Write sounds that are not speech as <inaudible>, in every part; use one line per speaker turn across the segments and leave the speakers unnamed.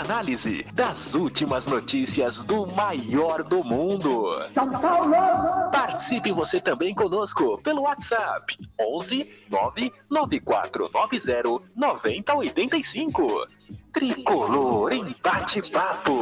análise das últimas notícias do maior do mundo. São Paulo! Participe você também conosco pelo WhatsApp 11 99490 9085. Tricolor em bate-papo.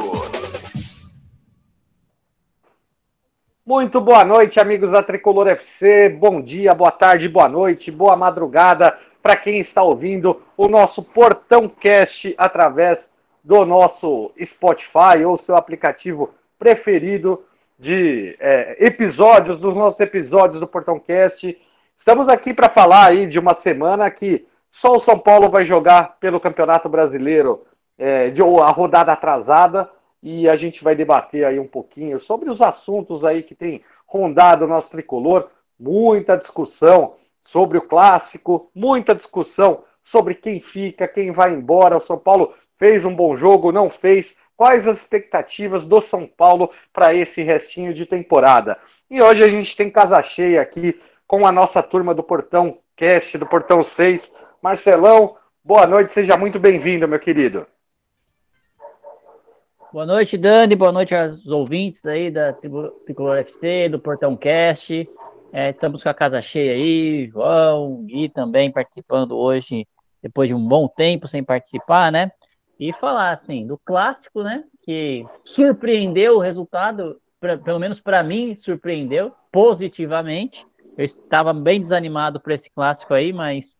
Muito boa noite, amigos da Tricolor FC. Bom dia, boa tarde, boa noite, boa madrugada para quem está ouvindo o nosso Portão Cast através do nosso Spotify ou seu aplicativo preferido de é, episódios, dos nossos episódios do Portão Cast. Estamos aqui para falar aí de uma semana que só o São Paulo vai jogar pelo Campeonato Brasileiro, é, de a rodada atrasada, e a gente vai debater aí um pouquinho sobre os assuntos aí que tem rondado o nosso tricolor, muita discussão sobre o clássico, muita discussão sobre quem fica, quem vai embora. O São Paulo fez um bom jogo, não fez. Quais as expectativas do São Paulo para esse restinho de temporada? E hoje a gente tem casa cheia aqui com a nossa turma do Portão Cast, do Portão 6. Marcelão, boa noite, seja muito bem-vindo, meu querido.
Boa noite, Dani, boa noite aos ouvintes aí da Tricolor FC, do Portão Cast. É, estamos com a casa cheia aí, João, e também participando hoje, depois de um bom tempo sem participar, né? E falar, assim, do clássico, né? Que surpreendeu o resultado, pra, pelo menos para mim, surpreendeu positivamente. Eu estava bem desanimado por esse clássico aí, mas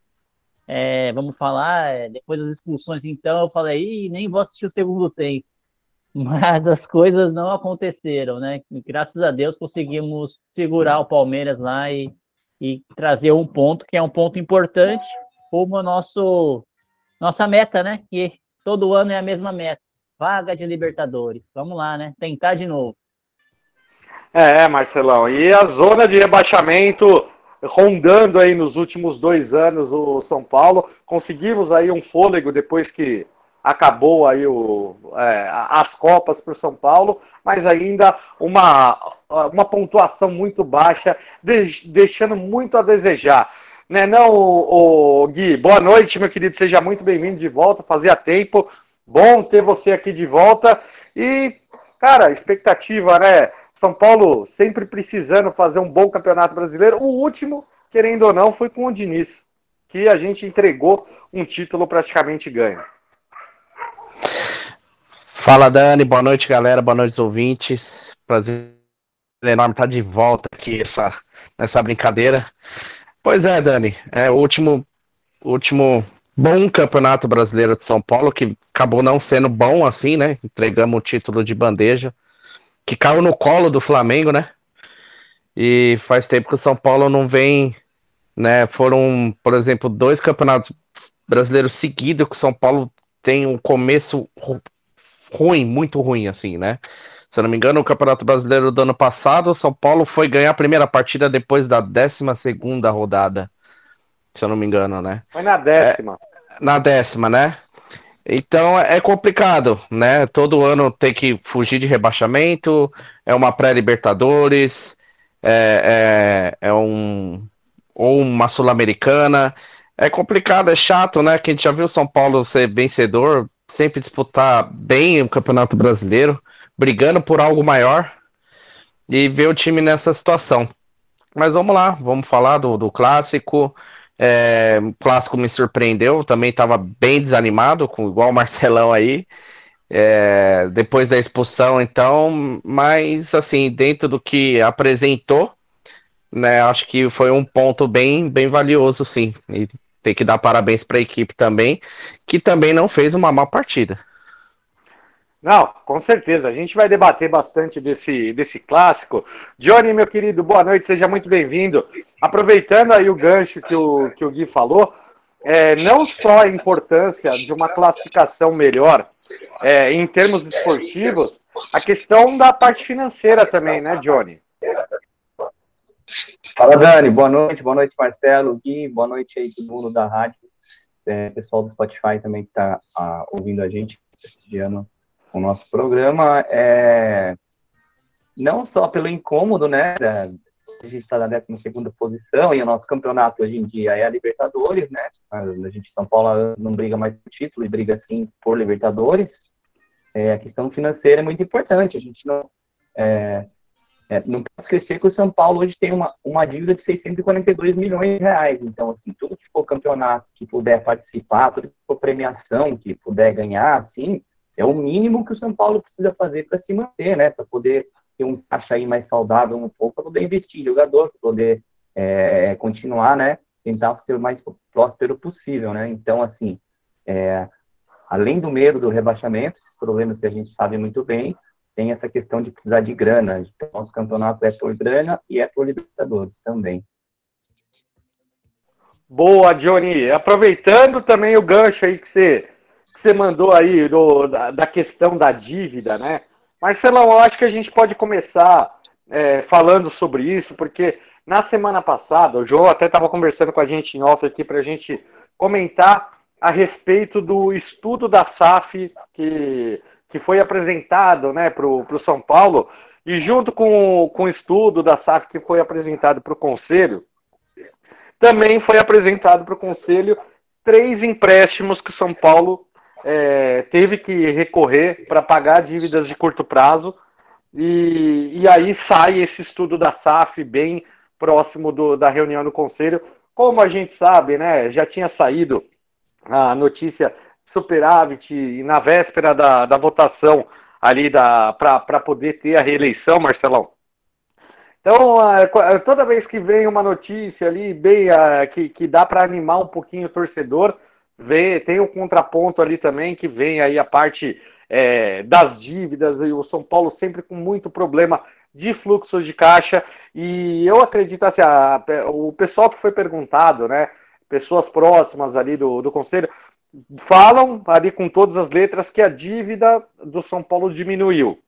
é, vamos falar, é, depois das expulsões, então, eu falei, nem vou assistir o segundo tempo <laughs> mas as coisas não aconteceram, né? Graças a Deus conseguimos segurar o Palmeiras lá e, e trazer um ponto que é um ponto importante como a nosso nossa meta, né? Que todo ano é a mesma meta, vaga de Libertadores. Vamos lá, né? Tentar de novo.
É, Marcelão. E a zona de rebaixamento rondando aí nos últimos dois anos o São Paulo. Conseguimos aí um fôlego depois que acabou aí o, é, as Copas para o São Paulo, mas ainda uma, uma pontuação muito baixa, deixando muito a desejar. Né, não, o, Gui? Boa noite, meu querido, seja muito bem-vindo de volta, fazia tempo, bom ter você aqui de volta. E, cara, expectativa, né? São Paulo sempre precisando fazer um bom campeonato brasileiro. O último, querendo ou não, foi com o Diniz, que a gente entregou um título praticamente ganho.
Fala Dani, boa noite galera, boa noite ouvintes. Prazer enorme estar de volta aqui essa, nessa brincadeira. Pois é, Dani, é o último, último bom campeonato brasileiro de São Paulo, que acabou não sendo bom assim, né? Entregamos o título de bandeja, que caiu no colo do Flamengo, né? E faz tempo que o São Paulo não vem, né? Foram, por exemplo, dois campeonatos brasileiros seguidos que o São Paulo tem um começo ruim, muito ruim, assim, né? Se eu não me engano, o Campeonato Brasileiro do ano passado, o São Paulo foi ganhar a primeira partida depois da 12 segunda rodada. Se eu não me engano, né?
Foi na décima.
É, na décima, né? Então é complicado, né? Todo ano tem que fugir de rebaixamento, é uma pré-Libertadores, é, é, é, um ou uma Sul-Americana. É complicado, é chato, né? Que a gente já viu São Paulo ser vencedor sempre disputar bem o Campeonato Brasileiro, brigando por algo maior e ver o time nessa situação. Mas vamos lá, vamos falar do, do clássico. É, o clássico me surpreendeu, também estava bem desanimado, com igual o Marcelão aí. É, depois da expulsão, então, mas assim, dentro do que apresentou, né, acho que foi um ponto bem, bem valioso, sim. E tem que dar parabéns para a equipe também, que também não fez uma má partida.
Não, com certeza. A gente vai debater bastante desse, desse clássico. Johnny, meu querido, boa noite, seja muito bem-vindo. Aproveitando aí o gancho que o, que o Gui falou, é, não só a importância de uma classificação melhor é, em termos esportivos, a questão da parte financeira também, né, Johnny?
Fala, Dani. Boa noite. Boa noite, Marcelo, Gui. Boa noite aí, todo mundo da rádio. É, pessoal do Spotify também que está ah, ouvindo a gente, prestigiando o nosso programa. É, não só pelo incômodo, né, da, a gente está na 12 posição e o nosso campeonato hoje em dia é a Libertadores, né? A gente, São Paulo, não briga mais por título e briga sim por Libertadores. É, a questão financeira é muito importante. A gente não, é, é, não pode esquecer que o São Paulo hoje tem uma, uma dívida de 642 milhões de reais. Então, assim, tudo que for campeonato que puder participar, tudo que for premiação que puder ganhar, assim, é o mínimo que o São Paulo precisa fazer para se manter, né? Para poder ter um caixa aí mais saudável um pouco, para poder investir em jogador, para poder é, continuar, né? Tentar ser o mais próspero possível, né? Então, assim, é, além do medo do rebaixamento, esses problemas que a gente sabe muito bem, tem essa questão de precisar de grana. Então, nosso campeonato é por grana e é por Libertadores também.
Boa, Johnny. Aproveitando também o gancho aí que você, que você mandou aí do, da, da questão da dívida, né? Marcelão, eu acho que a gente pode começar é, falando sobre isso, porque na semana passada, o João até estava conversando com a gente em off aqui para a gente comentar a respeito do estudo da SAF que, que foi apresentado né, para o São Paulo, e junto com, com o estudo da SAF que foi apresentado para o Conselho, também foi apresentado para o Conselho três empréstimos que o São Paulo é, teve que recorrer para pagar dívidas de curto prazo, e, e aí sai esse estudo da SAF bem próximo do, da reunião do Conselho. Como a gente sabe, né, já tinha saído a notícia superávit e na véspera da, da votação ali para poder ter a reeleição, Marcelão. Então, toda vez que vem uma notícia ali bem que, que dá para animar um pouquinho o torcedor, tem o um contraponto ali também que vem aí a parte é, das dívidas e o São Paulo sempre com muito problema de fluxo de caixa. E eu acredito assim, a, o pessoal que foi perguntado, né, pessoas próximas ali do, do conselho, falam ali com todas as letras que a dívida do São Paulo diminuiu,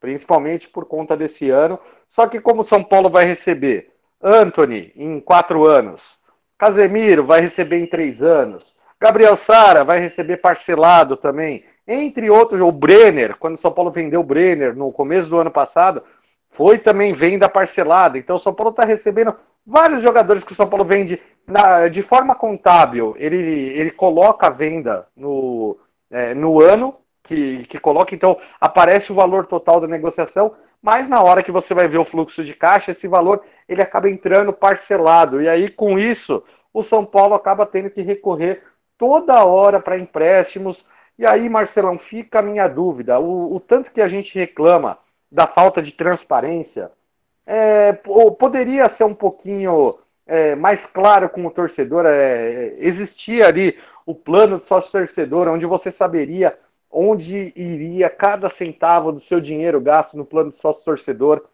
principalmente por conta desse ano. Só que como o São Paulo vai receber? Anthony em quatro anos, Casemiro vai receber em três anos, Gabriel Sara vai receber parcelado também, entre outros, o Brenner, quando o São Paulo vendeu o Brenner no começo do ano passado, foi também venda parcelada. Então o São Paulo está recebendo vários jogadores que o São Paulo vende na, de forma contábil. Ele, ele coloca a venda no, é, no ano que, que coloca, então aparece o valor total da negociação, mas na hora que você vai ver o fluxo de caixa, esse valor ele acaba entrando parcelado. E aí, com isso, o São Paulo acaba tendo que recorrer toda hora para empréstimos. E aí, Marcelão, fica a minha dúvida: o, o tanto que a gente reclama da falta de transparência, é, poderia ser um pouquinho é, mais claro com o torcedor. É, existia ali o plano de sócio-torcedor, onde você saberia onde iria cada centavo do seu dinheiro gasto no plano de sócio-torcedor.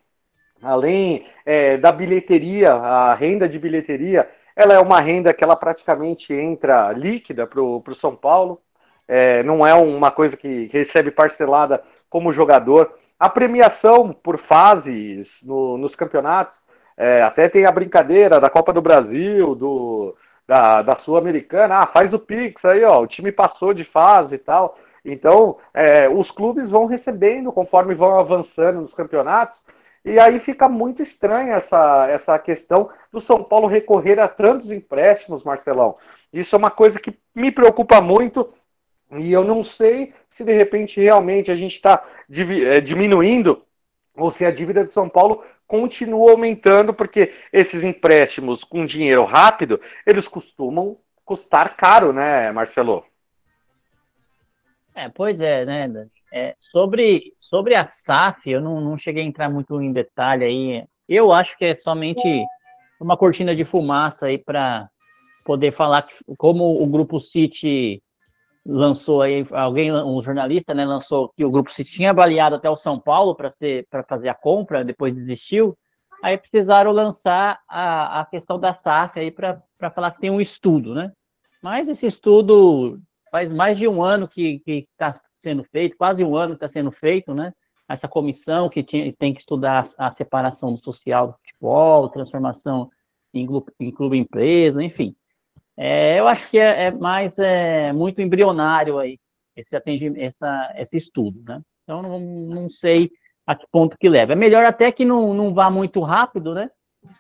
Além é, da bilheteria, a renda de bilheteria, ela é uma renda que ela praticamente entra líquida para o São Paulo. É, não é uma coisa que recebe parcelada como jogador. A premiação por fases no, nos campeonatos, é, até tem a brincadeira da Copa do Brasil, do, da, da Sul-Americana, ah, faz o Pix aí, ó, o time passou de fase e tal. Então, é, os clubes vão recebendo conforme vão avançando nos campeonatos, e aí fica muito estranha essa, essa questão do São Paulo recorrer a tantos empréstimos, Marcelão. Isso é uma coisa que me preocupa muito e eu não sei se de repente realmente a gente está é, diminuindo ou se a dívida de São Paulo continua aumentando, porque esses empréstimos com dinheiro rápido, eles costumam custar caro, né, Marcelo?
É, pois é, né? É, sobre, sobre a SAF, eu não, não cheguei a entrar muito em detalhe aí. Eu acho que é somente uma cortina de fumaça aí para poder falar que, como o grupo City lançou aí, alguém, um jornalista, né, lançou que o grupo se tinha avaliado até o São Paulo para para fazer a compra, depois desistiu. Aí precisaram lançar a, a questão da SAF aí para falar que tem um estudo, né? Mas esse estudo faz mais de um ano que está sendo feito, quase um ano está sendo feito, né? essa comissão que tinha, tem que estudar a, a separação do social do futebol, transformação em, em clube empresa, enfim. É, eu acho que é, é mais é, muito embrionário aí esse atendimento, essa, esse estudo, né? Então não, não sei a que ponto que leva. É melhor até que não, não vá muito rápido, né?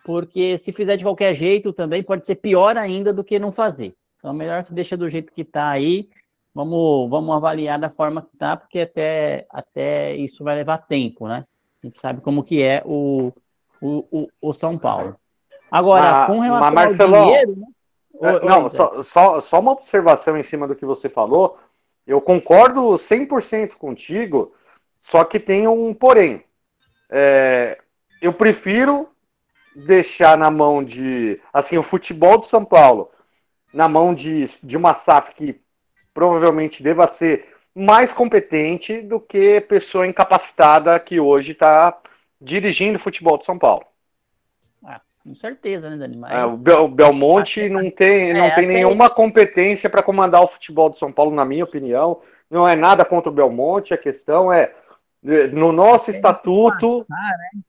Porque se fizer de qualquer jeito também pode ser pior ainda do que não fazer. Então é melhor que deixa do jeito que está aí. Vamos, vamos avaliar da forma que está, porque até, até isso vai levar tempo, né? A gente sabe como que é o, o, o, o São Paulo. Agora, com relação
mas Marcelão,
ao dinheiro... Né?
É, não, só, só, só uma observação em cima do que você falou. Eu concordo 100% contigo, só que tem um porém. É, eu prefiro deixar na mão de. Assim, o futebol do São Paulo, na mão de, de uma SAF que provavelmente deva ser mais competente do que pessoa incapacitada que hoje está dirigindo o futebol de São Paulo.
Ah, com certeza, né, Dani? Mas...
É, o, Bel, Belmonte não tem, não é, tem nenhuma competência para comandar o futebol de São Paulo, na minha opinião. Não é nada contra o Belmonte, a questão é no nosso estatuto.
Passar, né?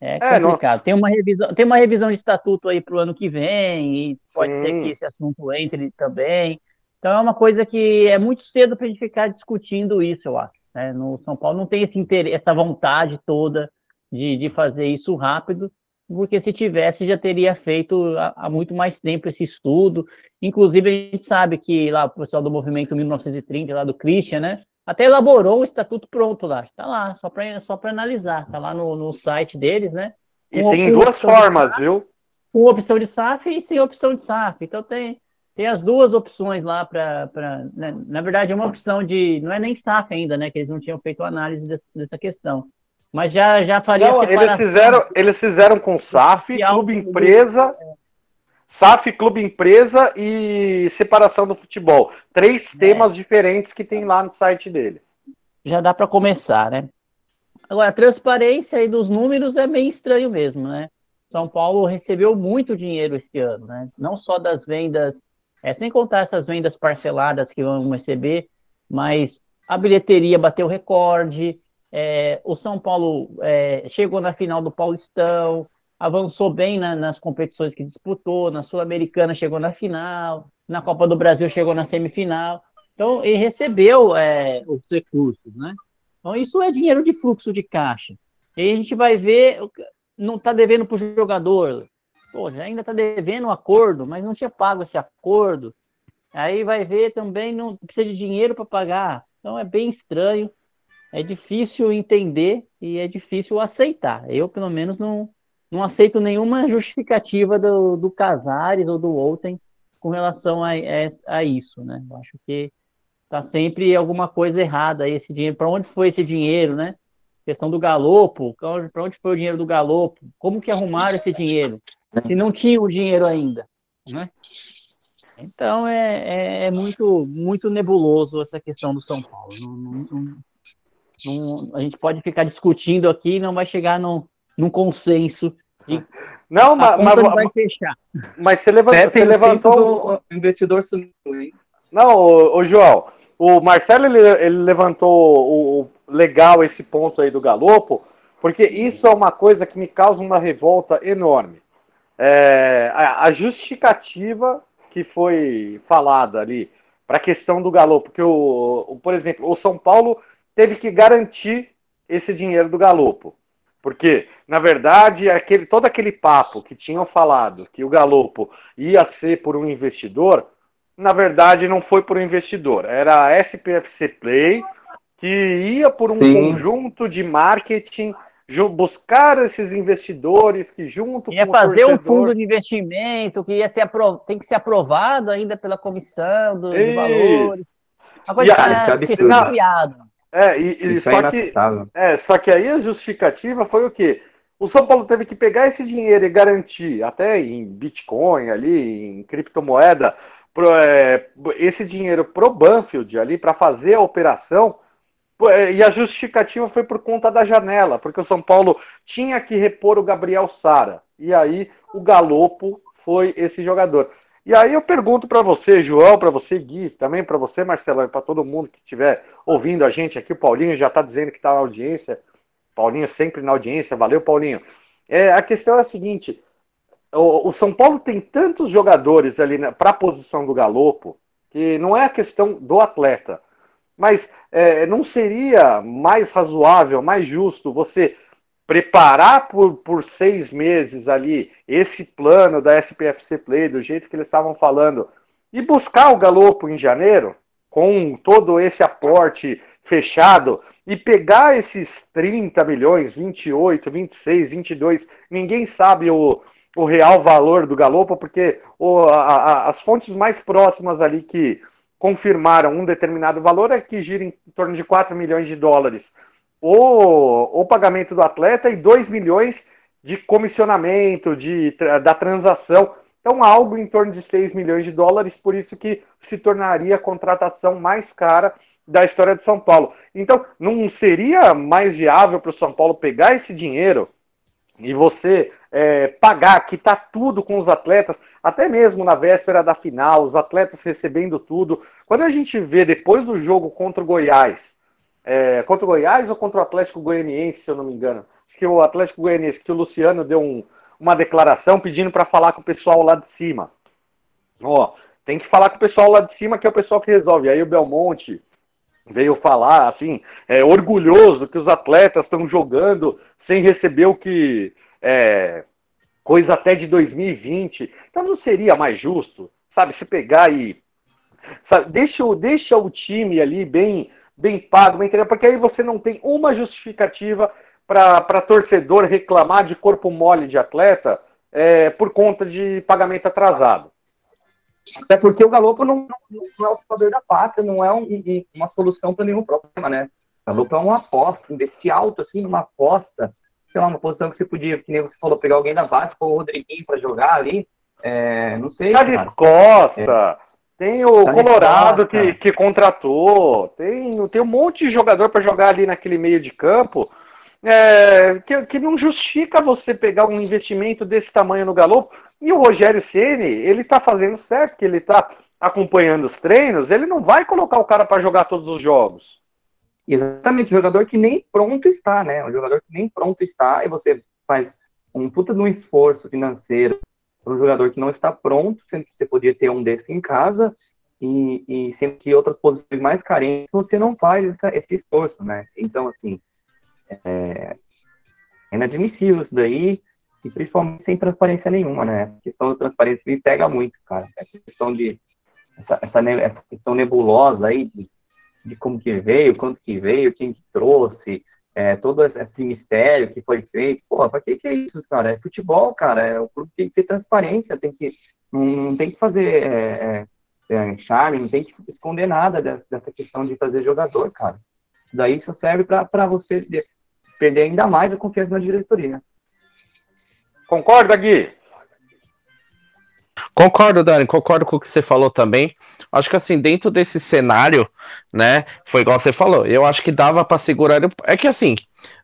É complicado. É, tem, uma revisão, tem uma revisão de estatuto aí para o ano que vem, e pode Sim. ser que esse assunto entre também. Então é uma coisa que é muito cedo para a gente ficar discutindo isso, eu acho. Né? No São Paulo não tem esse interesse, essa vontade toda de, de fazer isso rápido, porque se tivesse já teria feito há, muito mais tempo esse estudo. Inclusive a gente sabe que lá o pessoal do movimento 1930, lá do Christian, né? até elaborou o estatuto pronto lá. Está lá, só para só analisar. Está lá no, no site deles, né?
Com, e tem duas formas, SAF, viu?
Com opção de SAF e sem opção de SAF. Então tem, tem as duas opções lá para. Né? Na verdade, é uma opção de. Não é nem SAF ainda, né? Que eles não tinham feito análise dessa, dessa questão. Mas já, já faria. Não,
eles fizeram, eles fizeram com SAF, clube empresa. É SAF, clube empresa e separação do futebol. Três é. temas diferentes que tem lá no site deles.
Já dá para começar, né? Agora, a transparência aí dos números é meio estranho mesmo, né? São Paulo recebeu muito dinheiro este ano, né? Não só das vendas, é, sem contar essas vendas parceladas que vão receber, mas a bilheteria bateu recorde, é, o São Paulo é, chegou na final do Paulistão, avançou bem na, nas competições que disputou, na Sul-Americana chegou na final, na Copa do Brasil chegou na semifinal. Então, ele recebeu é, os recursos, né? Então, isso é dinheiro de fluxo de caixa. E a gente vai ver, não está devendo para o jogador. Poxa, ainda está devendo um acordo, mas não tinha pago esse acordo. Aí vai ver também, não precisa de dinheiro para pagar. Então, é bem estranho, é difícil entender e é difícil aceitar. Eu, pelo menos, não, não aceito nenhuma <laughs> justificativa do, do Casares ou do Outem com relação a, a, isso, né? Eu acho que tá sempre alguma coisa errada esse dinheiro. Para onde foi esse dinheiro, né? Questão do galopo, para onde foi o dinheiro do galopo? Como que arrumaram esse dinheiro? Se não tinha o dinheiro ainda, né? Então é, é, é muito muito nebuloso essa questão do São Paulo. Não, não, não, a gente pode ficar discutindo aqui e não vai chegar num, num consenso e
não, mas, mas, vai fechar. Mas você, levanta, você levantou o investidor sumiu, hein? Não, o, João, o Marcelo ele, ele levantou o, o, legal esse ponto aí do galopo, porque isso é uma coisa que me causa uma revolta enorme. É, a, justificativa que foi falada ali para a questão do galopo, que o, o, por exemplo, o São Paulo teve que garantir esse dinheiro do galopo. Porque, na verdade, aquele, todo aquele papo que tinham falado que o Galopo ia ser por um investidor, na verdade não foi por um investidor. Era a SPFC Play que ia por um Sim. conjunto de marketing buscar esses investidores que junto
ia com fazer torcedor... um fundo de investimento que ia ser apro... tem que ser aprovado ainda pela comissão dos valores. Uma coisa
e, que, é criado. É, e, e só, é que, é, só que aí a justificativa foi o quê? O São Paulo teve que pegar esse dinheiro e garantir, até em Bitcoin ali, em criptomoeda, pro, é, esse dinheiro pro Banfield ali para fazer a operação. É, e a justificativa foi por conta da janela, porque o São Paulo tinha que repor o Gabriel Sara. E aí o Galopo foi esse jogador. E aí eu pergunto para você, João, para você, Gui, também para você, Marcelo, e para todo mundo que estiver ouvindo a gente aqui, o Paulinho já está dizendo que está na audiência. Paulinho sempre na audiência, valeu, Paulinho. É, a questão é a seguinte: o, o São Paulo tem tantos jogadores ali para a posição do Galopo que não é a questão do atleta, mas é, não seria mais razoável, mais justo você preparar por, por seis meses ali esse plano da SPFC Play, do jeito que eles estavam falando, e buscar o Galopo em janeiro, com todo esse aporte fechado, e pegar esses 30 milhões, 28, 26, 22, ninguém sabe o, o real valor do Galopo, porque o, a, a, as fontes mais próximas ali que confirmaram um determinado valor é que gira em torno de 4 milhões de dólares o, o pagamento do atleta e 2 milhões de comissionamento, de, da transação. Então, algo em torno de 6 milhões de dólares, por isso que se tornaria a contratação mais cara da história de São Paulo. Então, não seria mais viável para o São Paulo pegar esse dinheiro e você é, pagar, está tudo com os atletas, até mesmo na véspera da final, os atletas recebendo tudo. Quando a gente vê depois do jogo contra o Goiás, é, contra o Goiás ou contra o Atlético Goianiense, se eu não me engano, acho que o Atlético Goianiense, que o Luciano deu um, uma declaração pedindo para falar com o pessoal lá de cima. Ó, tem que falar com o pessoal lá de cima, que é o pessoal que resolve. Aí o Belmonte, veio falar assim, é, orgulhoso que os atletas estão jogando sem receber o que é, coisa até de 2020. Então não seria mais justo, sabe, se pegar e sabe, deixa, deixa o time ali bem bem pago, bem porque aí você não tem uma justificativa para torcedor reclamar de corpo mole de atleta é, por conta de pagamento atrasado.
Até porque o Galopo não, não, é o salvador da pátria, não é um, um, uma solução para nenhum problema, né? O Galopo é uma aposta, investir alto assim numa aposta, sei lá, uma posição que você podia, que nem você falou, pegar alguém da base, pôr o Rodriguinho para jogar ali, é, não sei.
Thales Costa, é. tem o Thales Colorado que, que contratou, tem, tem um monte de jogador para jogar ali naquele meio de campo. É, que, que não justifica você pegar um investimento desse tamanho no Galopo, e o Rogério Ceni, ele tá fazendo certo, que ele tá acompanhando os treinos, ele não vai colocar o cara para jogar todos os jogos.
Exatamente, jogador que nem pronto está, né? Um jogador que nem pronto está, e você faz um puta de um esforço financeiro para um jogador que não está pronto, sendo que você podia ter um desse em casa, e, e que outras posições mais carentes você não faz essa, esse esforço, né? Então, assim, é, é inadmissível isso daí. E principalmente sem transparência nenhuma, né? Essa questão da transparência me pega muito, cara. Essa questão de. Essa, essa, essa questão nebulosa aí de, de como que veio, quanto que veio, quem que trouxe, é, todo esse mistério que foi feito. Pô, pra que que é isso, cara? É futebol, cara. É, o clube tem que ter transparência, tem que. Não, não tem que fazer é, é, é charme, não tem que esconder nada dessa, dessa questão de fazer jogador, cara. Daí só serve para você perder ainda mais a confiança na diretoria.
Concorda, Gui?
Concordo, Dani, concordo com o que você falou também. Acho que assim, dentro desse cenário, né, foi igual você falou, eu acho que dava para segurar. É que assim,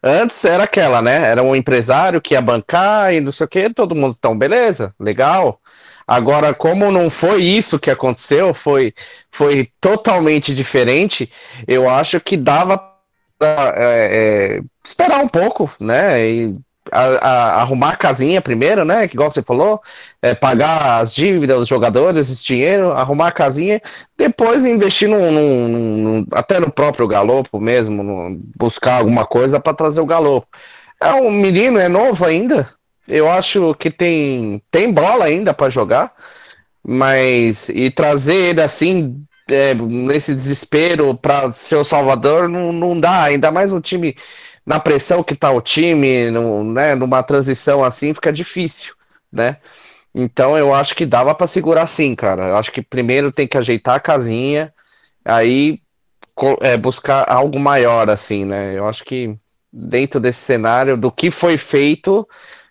antes era aquela, né? Era um empresário que ia bancar e não sei o que, todo mundo tão, beleza, legal. Agora, como não foi isso que aconteceu, foi, foi totalmente diferente, eu acho que dava é, é, esperar um pouco, né? E a, a, arrumar a casinha primeiro, né? Que igual você falou, é, pagar as dívidas dos jogadores, esse dinheiro, arrumar a casinha, depois investir num, num, num até no próprio Galopo mesmo, buscar alguma coisa para trazer o Galopo. É um menino, é novo ainda. Eu acho que tem, tem bola ainda para jogar, mas e trazer ele assim é, nesse desespero para ser o Salvador não, não dá, ainda mais um time na pressão que tá o time, no, né, numa transição assim, fica difícil, né? Então eu acho que dava para segurar sim, cara. Eu acho que primeiro tem que ajeitar a casinha, aí é, buscar algo maior, assim, né? Eu acho que dentro desse cenário, do que foi feito,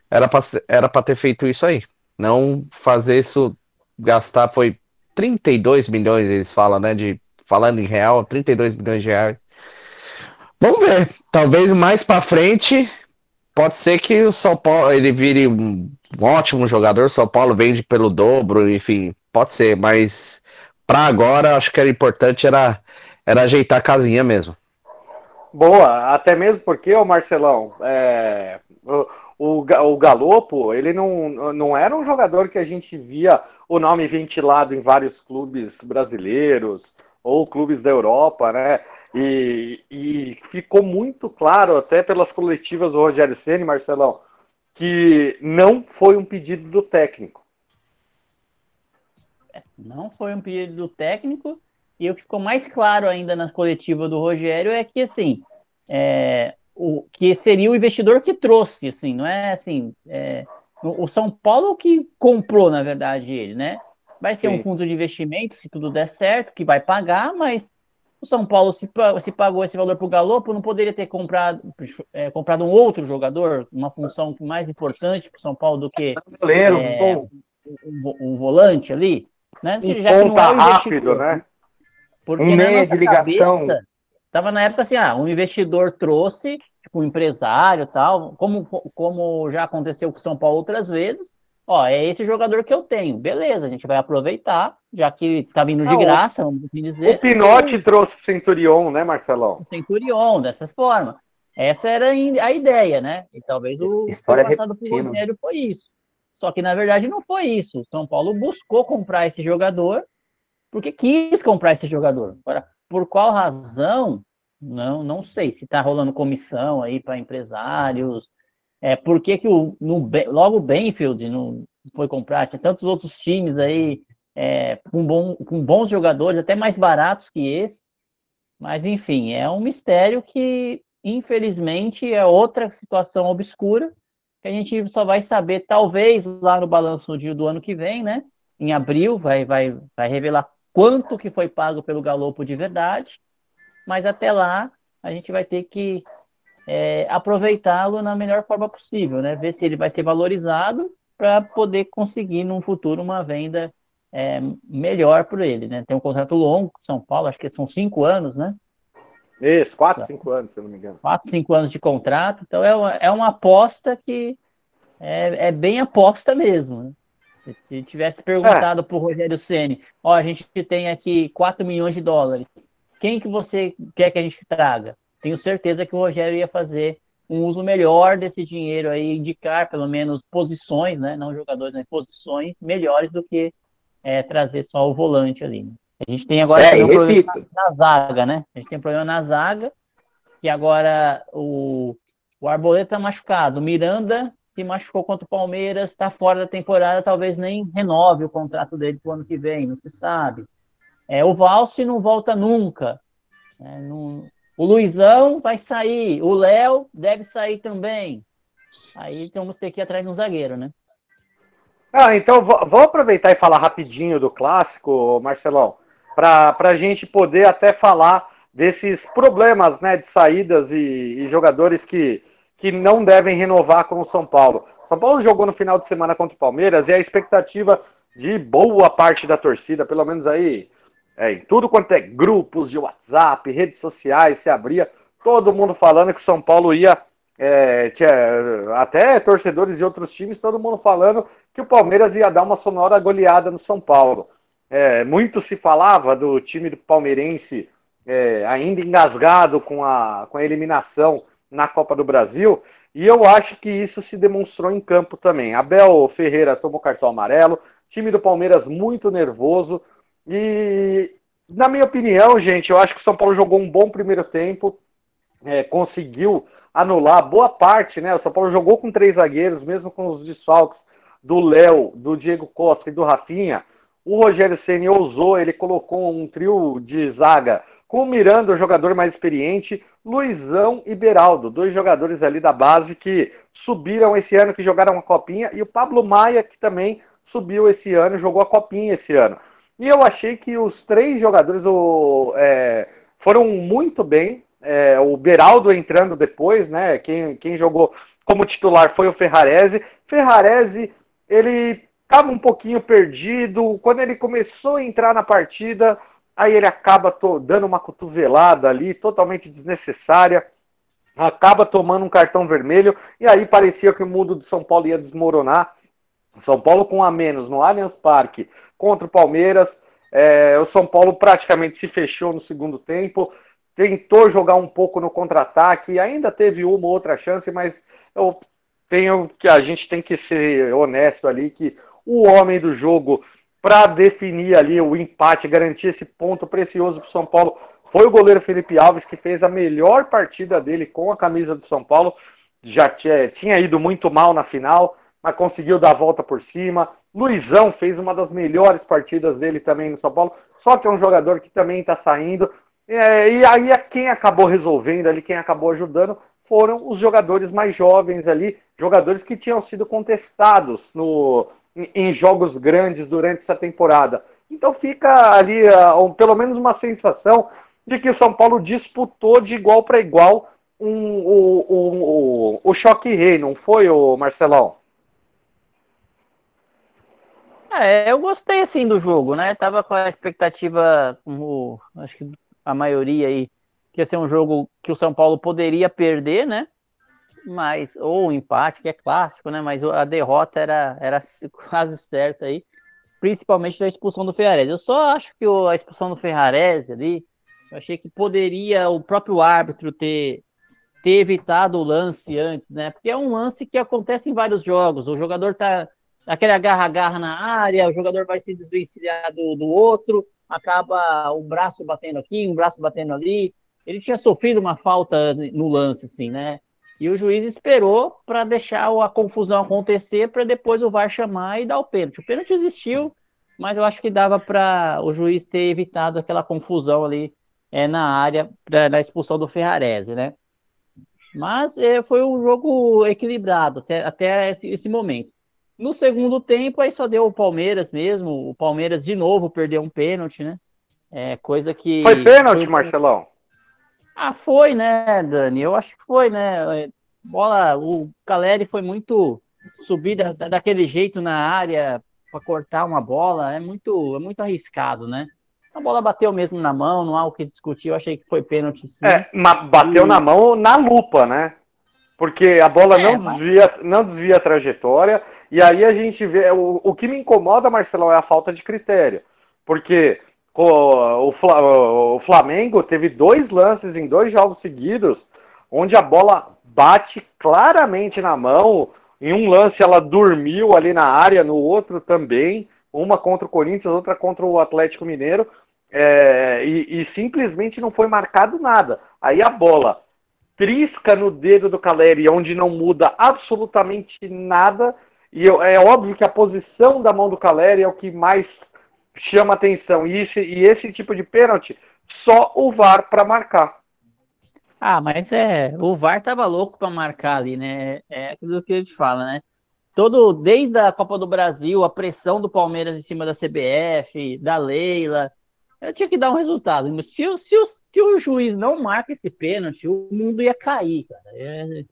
era para ter feito isso aí. Não fazer isso, gastar, foi 32 milhões, eles falam, né? De, falando em real, 32 milhões de reais Vamos ver. Talvez mais para frente pode ser que o São Paulo ele vire um, ótimo jogador. São Paulo vende pelo dobro, enfim, pode ser. Mas para agora acho que era importante era era ajeitar a casinha mesmo.
Boa, até mesmo porque, o Marcelão, é, o, o, Galopo, ele não, não era um jogador que a gente via o nome ventilado em vários clubes brasileiros ou clubes da Europa, né? E, e ficou muito claro, até pelas coletivas do Rogério Ceni, Marcelão, que não foi um pedido do técnico.
É, não foi um pedido do técnico, e o que ficou mais claro ainda nas coletivas do Rogério é que, assim, é, o, que seria o investidor que trouxe, assim, não é assim, é, o São Paulo que comprou, na verdade, ele, né? Vai ser Sim. um fundo de investimento, se tudo der certo, que vai pagar, mas o São Paulo, se, se pagou esse valor para o Galopo, não poderia ter comprado, é, comprado um outro jogador, uma função mais importante para o São Paulo do que
Goleiro, é,
um, um, volante ali? Né?
Um ponta é rápido, né?
Porque um meia de ligação. Estava na época assim, ah, um investidor trouxe, tipo, um empresário tal, como, como já aconteceu com o São Paulo outras vezes, ó, é esse jogador que eu tenho. Beleza, a gente vai aproveitar, já que tá vindo de graça, vamos assim dizer.
O Pinotti trouxe o Centurion, né, Marcelão?
O Centurion, dessa forma. Essa era a ideia, né? E talvez o
História passado por
Rogério foi isso. Só que, na verdade, não foi isso. O São Paulo buscou comprar esse jogador porque quis comprar esse jogador. Agora, por qual razão? Não, não sei. Se está rolando comissão aí para empresários, é, por que, que o, no, logo o Benfield não foi comprar? Tinha tantos outros times aí é, com, bom, com bons jogadores, até mais baratos que esse. Mas, enfim, é um mistério que, infelizmente, é outra situação obscura que a gente só vai saber, talvez, lá no balanço do ano que vem, né? Em abril, vai, vai, vai revelar quanto que foi pago pelo Galopo de verdade. Mas até lá, a gente vai ter que é, aproveitá-lo na melhor forma possível, né? Ver se ele vai ser valorizado para poder conseguir, num futuro, uma venda é, melhor para ele, né? Tem um contrato longo com São Paulo, acho que são cinco anos, né?
Isso, quatro, cinco anos, se eu não me engano.
Quatro, cinco anos de contrato, então é uma, é uma aposta que é, é bem aposta mesmo, né? Se tivesse perguntado é. para o Rogério Ceni, ó, a gente tem aqui 4 milhões de dólares, quem que você quer que a gente traga? tenho certeza que o Rogério ia fazer um uso melhor desse dinheiro aí, indicar pelo menos posições, né? Não jogadores, mas posições melhores do que é, trazer só o volante ali. Né? A gente tem agora é, um problema na, na, zaga, né? A gente tem um problema na zaga, que agora o, o Arboleta tá machucado, o Miranda se machucou contra o Palmeiras, está fora da temporada, talvez nem renove o contrato dele para o ano que vem, não se sabe. É, o Valse não volta nunca. É, não, o Luizão vai sair, o Léo deve sair também. Aí vamos ter que ir atrás de um zagueiro, né?
Ah, então vou aproveitar e falar rapidinho do clássico, Marcelão, para a gente poder até falar desses problemas né, de saídas e, e, jogadores que, que não devem renovar com o São Paulo. São Paulo jogou no final de semana contra o Palmeiras e a expectativa de boa parte da torcida, pelo menos aí é, em tudo quanto é grupos de WhatsApp, redes sociais, se abria, todo mundo falando que o São Paulo ia. É, tinha, até torcedores de outros times, todo mundo falando que o Palmeiras ia dar uma sonora goleada no São Paulo. É, muito se falava do time do palmeirense é, ainda engasgado com a, com a eliminação na Copa do Brasil, e eu acho que isso se demonstrou em campo também. Abel Ferreira tomou cartão amarelo, time do Palmeiras muito nervoso, e, na minha opinião, gente, eu acho que o São Paulo jogou um bom primeiro tempo, é, conseguiu anular boa parte, né? O São Paulo jogou com três zagueiros, mesmo com os desfalques do Léo, do Diego Costa e do Rafinha. O Rogério Ceni ousou, ele colocou um trio de zaga com o Miranda, o jogador mais experiente, Luizão e Beraldo, dois jogadores ali da base que subiram esse ano, que jogaram a copinha, e o Pablo Maia, que também subiu esse ano, jogou a copinha esse ano. E eu achei que os três jogadores o, é, foram muito bem. É, o Beraldo entrando depois, né? Quem, quem jogou como titular foi o Ferrarese. Ferrarese, ele estava um pouquinho perdido. Quando ele começou a entrar na partida, aí ele acaba dando uma cotovelada ali, totalmente desnecessária. Acaba tomando um cartão vermelho. E aí parecia que o mundo de São Paulo ia desmoronar. São Paulo com a menos no Allianz Parque contra o Palmeiras. É, o São Paulo praticamente se fechou no segundo tempo. tentou jogar um pouco no contra-ataque, ainda teve uma ou outra chance, mas eu tenho que a gente tem que ser honesto ali que o homem do jogo para definir ali o empate, garantir esse ponto precioso para o São Paulo, foi o goleiro Felipe Alves que fez a melhor partida dele com a camisa do São Paulo. Já tinha, tinha ido muito mal na final, mas conseguiu dar a volta por cima. Luizão fez uma das melhores partidas dele também no São Paulo, só que é um jogador que também está saindo. É, e aí quem acabou resolvendo ali, quem acabou ajudando, foram os jogadores mais jovens ali, jogadores que tinham sido contestados no, em jogos grandes durante essa temporada. Então fica ali uh, pelo menos uma sensação de que o São Paulo disputou de igual para igual um, o, o, o, choque rei, não foi, o Marcelão?
É, eu gostei assim do jogo, né? Tava com a expectativa, como acho que a maioria aí, que ia ser um jogo que o São Paulo poderia perder, né? Mas, ou um empate, que é clássico, né? Mas a derrota era, era <laughs> quase certa aí, principalmente da expulsão do Ferrarese. Eu só acho que a expulsão do Ferrarese ali, eu achei que poderia o próprio árbitro ter, ter evitado o lance antes, né? Porque é um lance que acontece em vários jogos. O jogador tá aquele agarra-agarra na área, o jogador vai se desvencilhar do, do outro, acaba o braço batendo aqui, um braço batendo ali. Ele tinha sofrido uma falta no lance, assim, né? E o juiz esperou para deixar a confusão acontecer para depois o VAR chamar e dar o pênalti. O pênalti existiu, mas eu acho que dava para o juiz ter evitado aquela confusão ali é, na área pra, na expulsão do Ferrarese, né? Mas é, foi um jogo equilibrado até, até esse, esse momento. No segundo tempo, aí só deu o Palmeiras mesmo. O Palmeiras de novo perdeu um pênalti, né? É coisa que.
Foi pênalti, foi... Marcelão?
Ah, foi, né, Dani? Eu acho que foi, né? Bola, o Caleri foi muito subida daquele jeito na área para cortar uma bola, é muito, é muito arriscado, né? A bola bateu mesmo na mão, não há o que discutir. Eu achei que foi pênalti sim.
É, mas bateu e... na mão na lupa, né? Porque a bola é, não, mas... desvia, não desvia a trajetória. E aí a gente vê. O, o que me incomoda, Marcelo, é a falta de critério. Porque o, Flamengo teve dois lances em dois jogos seguidos, onde a bola bate claramente na mão. Em um lance ela dormiu ali na área, no outro também. Uma contra o Corinthians, outra contra o Atlético Mineiro. É, e, e simplesmente não foi marcado nada. Aí a bola trisca no dedo do Caleri, onde não muda absolutamente nada. E é óbvio que a posição da mão do Caleri é o que mais chama atenção. E esse, e esse tipo de pênalti, só o VAR para marcar.
Ah, mas é, o VAR tava louco para marcar ali, né? É aquilo que a gente fala, né? Todo, desde a Copa do Brasil, a pressão do Palmeiras em cima da CBF, da Leila, eu tinha que dar um resultado. Se, se, se o juiz não marca esse pênalti, o mundo ia cair, cara. É,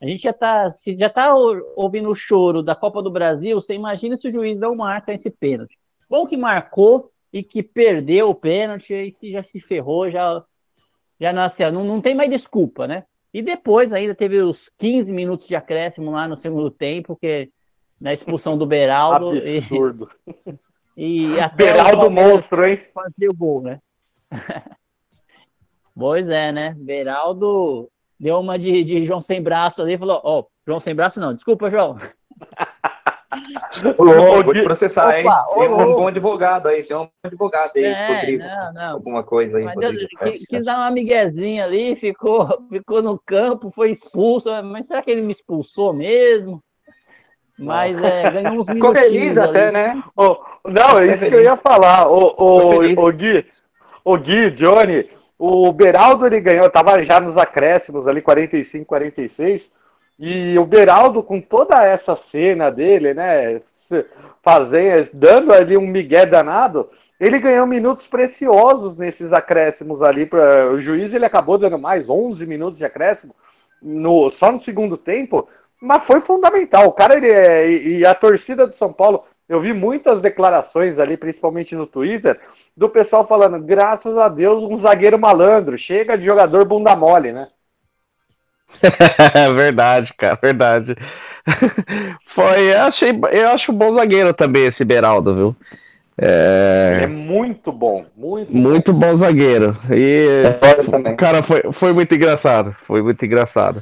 a gente já tá, se já tá ouvindo o choro da Copa do Brasil, você imagina se o juiz não marca esse pênalti. Bom que marcou e que perdeu o pênalti e já se ferrou, já, já nasceu. Não, não tem mais desculpa, né? E depois ainda teve os 15 minutos de acréscimo lá no segundo tempo, que na expulsão do Beraldo.
Absurdo.
E, <laughs> e
até <laughs> Beraldo monstro, hein?
Fazia o gol, né? <laughs> Pois é, né? Beraldo deu uma de, de João sem braço ali e falou: Ó, oh, João sem braço não, desculpa, João.
Ô, vou te processar, Opa, hein? Tem um bom advogado aí, tem um advogado aí, é, Rodrigo. Não, não. Alguma coisa aí, mas Rodrigo.
Eu, quis dar uma miguezinha ali, ficou, ficou no campo, foi expulso. Mas será que ele me expulsou mesmo? Mas é, ganhou uns <laughs>
Ficou feliz ali. até, né?
Oh, não, é isso que eu ia falar. O, o, o, Gui, o Gui, Johnny, o Beraldo ele ganhou, estava já nos acréscimos ali, 45, 46. E o Beraldo, com toda essa cena dele, né, fazendo, dando ali um migué danado, ele ganhou minutos preciosos nesses acréscimos ali. Pra, o juiz ele acabou dando mais 11 minutos de acréscimo no, só no segundo tempo, mas foi fundamental. O cara ele é, e a torcida do São Paulo, eu vi muitas declarações ali, principalmente no Twitter, do pessoal falando: graças a Deus, um zagueiro malandro, chega de jogador bunda mole, né? <laughs>
verdade, cara, verdade. <laughs> Foi, eu achei, eu acho um bom zagueiro também esse Beraldo, viu?
É... é muito bom, muito,
muito bom. bom zagueiro. E cara, foi, foi muito engraçado, foi muito engraçado.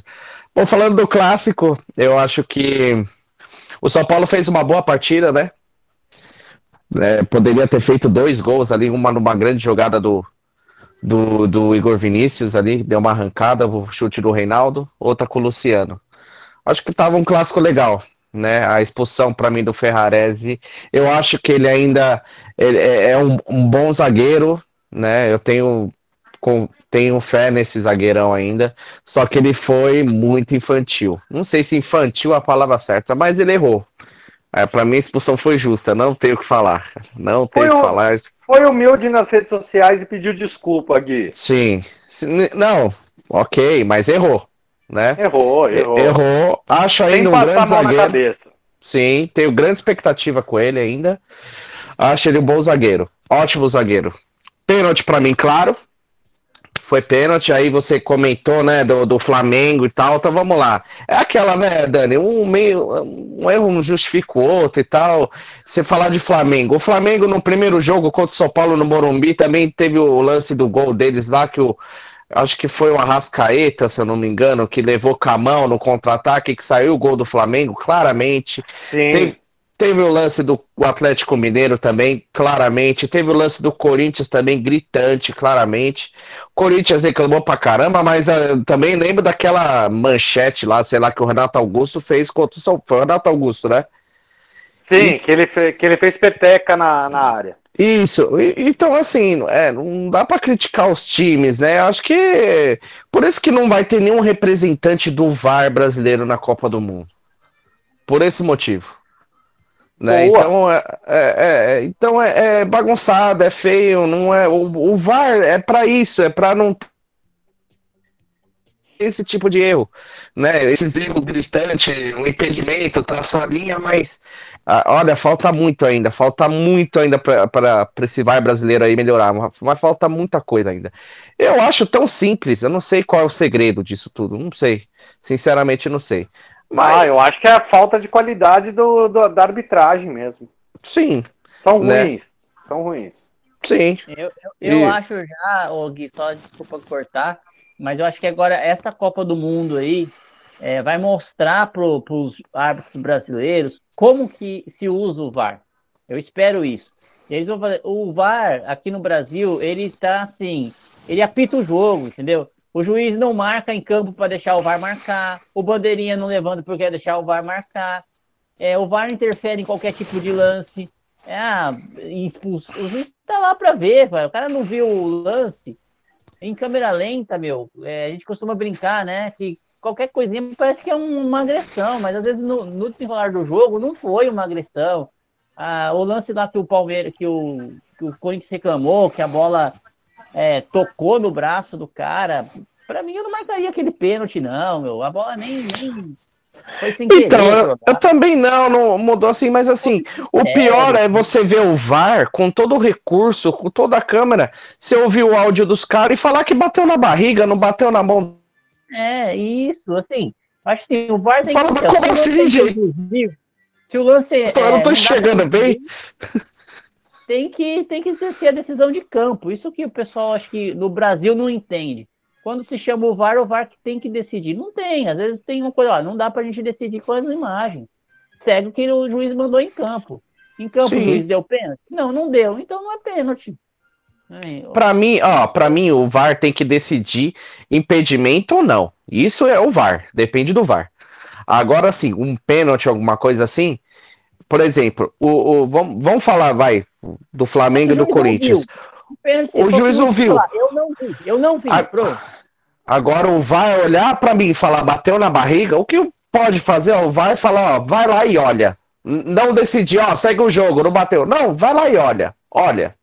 Bom, falando do clássico, eu acho que o São Paulo fez uma boa partida, né? É, poderia ter feito dois gols ali, uma numa grande jogada do, do, do Igor Vinícius ali, deu uma arrancada, o chute do Reinaldo, outra com o Luciano. Acho que tava um clássico legal, né? A expulsão para mim do Ferrarese, eu acho que ele ainda ele é, é um, um, bom zagueiro, né? Eu tenho com, tenho fé nesse zagueirão ainda, só que ele foi muito infantil. Não sei se infantil é a palavra certa, mas ele errou. É, para mim a expulsão foi justa, não tenho o que falar. Não tenho o que falar.
Foi humilde nas redes sociais e pediu desculpa, Gui.
Sim. Não, ok, mas errou. Né?
Errou, errou.
Errou. Acho ainda um grande zagueiro. Sim, tenho grande expectativa com ele ainda. Acho ele um bom zagueiro. Ótimo zagueiro. Pênalti para mim, claro foi pênalti, aí você comentou, né, do, do Flamengo e tal, então vamos lá. É aquela, né, Dani, um meio, um erro não justifica o outro e tal. Você falar de Flamengo, o Flamengo no primeiro jogo contra o São Paulo no Morumbi também teve o lance do gol deles lá, que o, acho que foi o Arrascaeta, se eu não me engano, que levou com a mão no contra-ataque, que saiu o gol do Flamengo, claramente.
Sim.
Teve, Teve o lance do Atlético Mineiro também, claramente. Teve o lance do Corinthians também, gritante, claramente. O Corinthians reclamou pra caramba, mas uh, também lembro daquela manchete lá, sei lá, que o Renato Augusto fez contra o São Paulo. Renato Augusto, né?
Sim, e... que, ele que ele fez peteca na, na área.
Isso, e, então assim, é, não dá para criticar os times, né? Acho que por isso que não vai ter nenhum representante do VAR brasileiro na Copa do Mundo. Por esse motivo. Né? Então, é, é, é, então é, é, bagunçado, é feio, não é. O, o VAR é para isso, é para não esse tipo de erro, né? Esses erros gritantes, um impedimento, traçar a linha, mas olha, falta muito ainda, falta muito ainda para esse VAR brasileiro aí melhorar, mas falta muita coisa ainda. Eu acho tão simples, eu não sei qual é o segredo disso tudo, não sei, sinceramente não sei.
Mas... Ah, eu acho que é a falta de qualidade do, do da arbitragem mesmo.
Sim.
São né? ruins. São ruins.
Sim.
Eu, eu, eu e... acho já, ô Gui, só desculpa cortar, mas eu acho que agora essa Copa do Mundo aí é, vai mostrar para os árbitros brasileiros como que se usa o VAR. Eu espero isso. Eles vão fazer. O VAR aqui no Brasil, ele está assim, ele apita o jogo, entendeu? O juiz não marca em campo para deixar o VAR marcar. O bandeirinha não levanta porque quer deixar o VAR marcar. É, o VAR interfere em qualquer tipo de lance. É, ah, expulso. O juiz está lá para ver, o cara não viu o lance. Em câmera lenta, meu, é, a gente costuma brincar, né? Que qualquer coisinha parece que é uma agressão, mas às vezes no, no desenrolar do jogo não foi uma agressão. Ah, o lance lá que o Palmeiras, que o, que o Corinthians reclamou, que a bola é, tocou no braço do cara. Pra mim, eu não marcaria aquele pênalti, não, meu. A bola nem, nem foi sem
então, querer. Eu, eu, também não, não mudou assim, mas assim, o é, pior é você ver o VAR com todo o recurso, com toda a câmera, você ouvir o áudio dos caras e falar que bateu na barriga, não bateu na mão.
É, isso, assim. Acho que o VAR tem
Fala, que. Fala, como assim, gente?
Se o lance. Eu
é, não tô enxergando bem
tem que, tem que ser a decisão de campo. Isso que o pessoal acho que no Brasil não entende. Quando se chama o VAR, o VAR que tem que decidir. Não tem, às vezes tem uma coisa, ó, não dá pra gente decidir com as imagens. Segue o que o juiz mandou em campo. Em campo Sim. o juiz deu pênalti? Não, não deu, então não é pênalti.
Para mim, ó, para mim o VAR tem que decidir impedimento ou não. Isso é o VAR, depende do VAR. Agora sim, um pênalti, alguma coisa assim, por exemplo, o, o vamos, vamos falar, vai, do Flamengo e do Corinthians. O juiz não viu.
Eu não vi, eu não vi, pronto.
Agora o vai olhar para mim e falar, bateu na barriga, o que pode fazer? O vai falar, ó, vai lá e olha. Não decidir, ó, segue o jogo, não bateu. Não, vai lá e olha. Olha.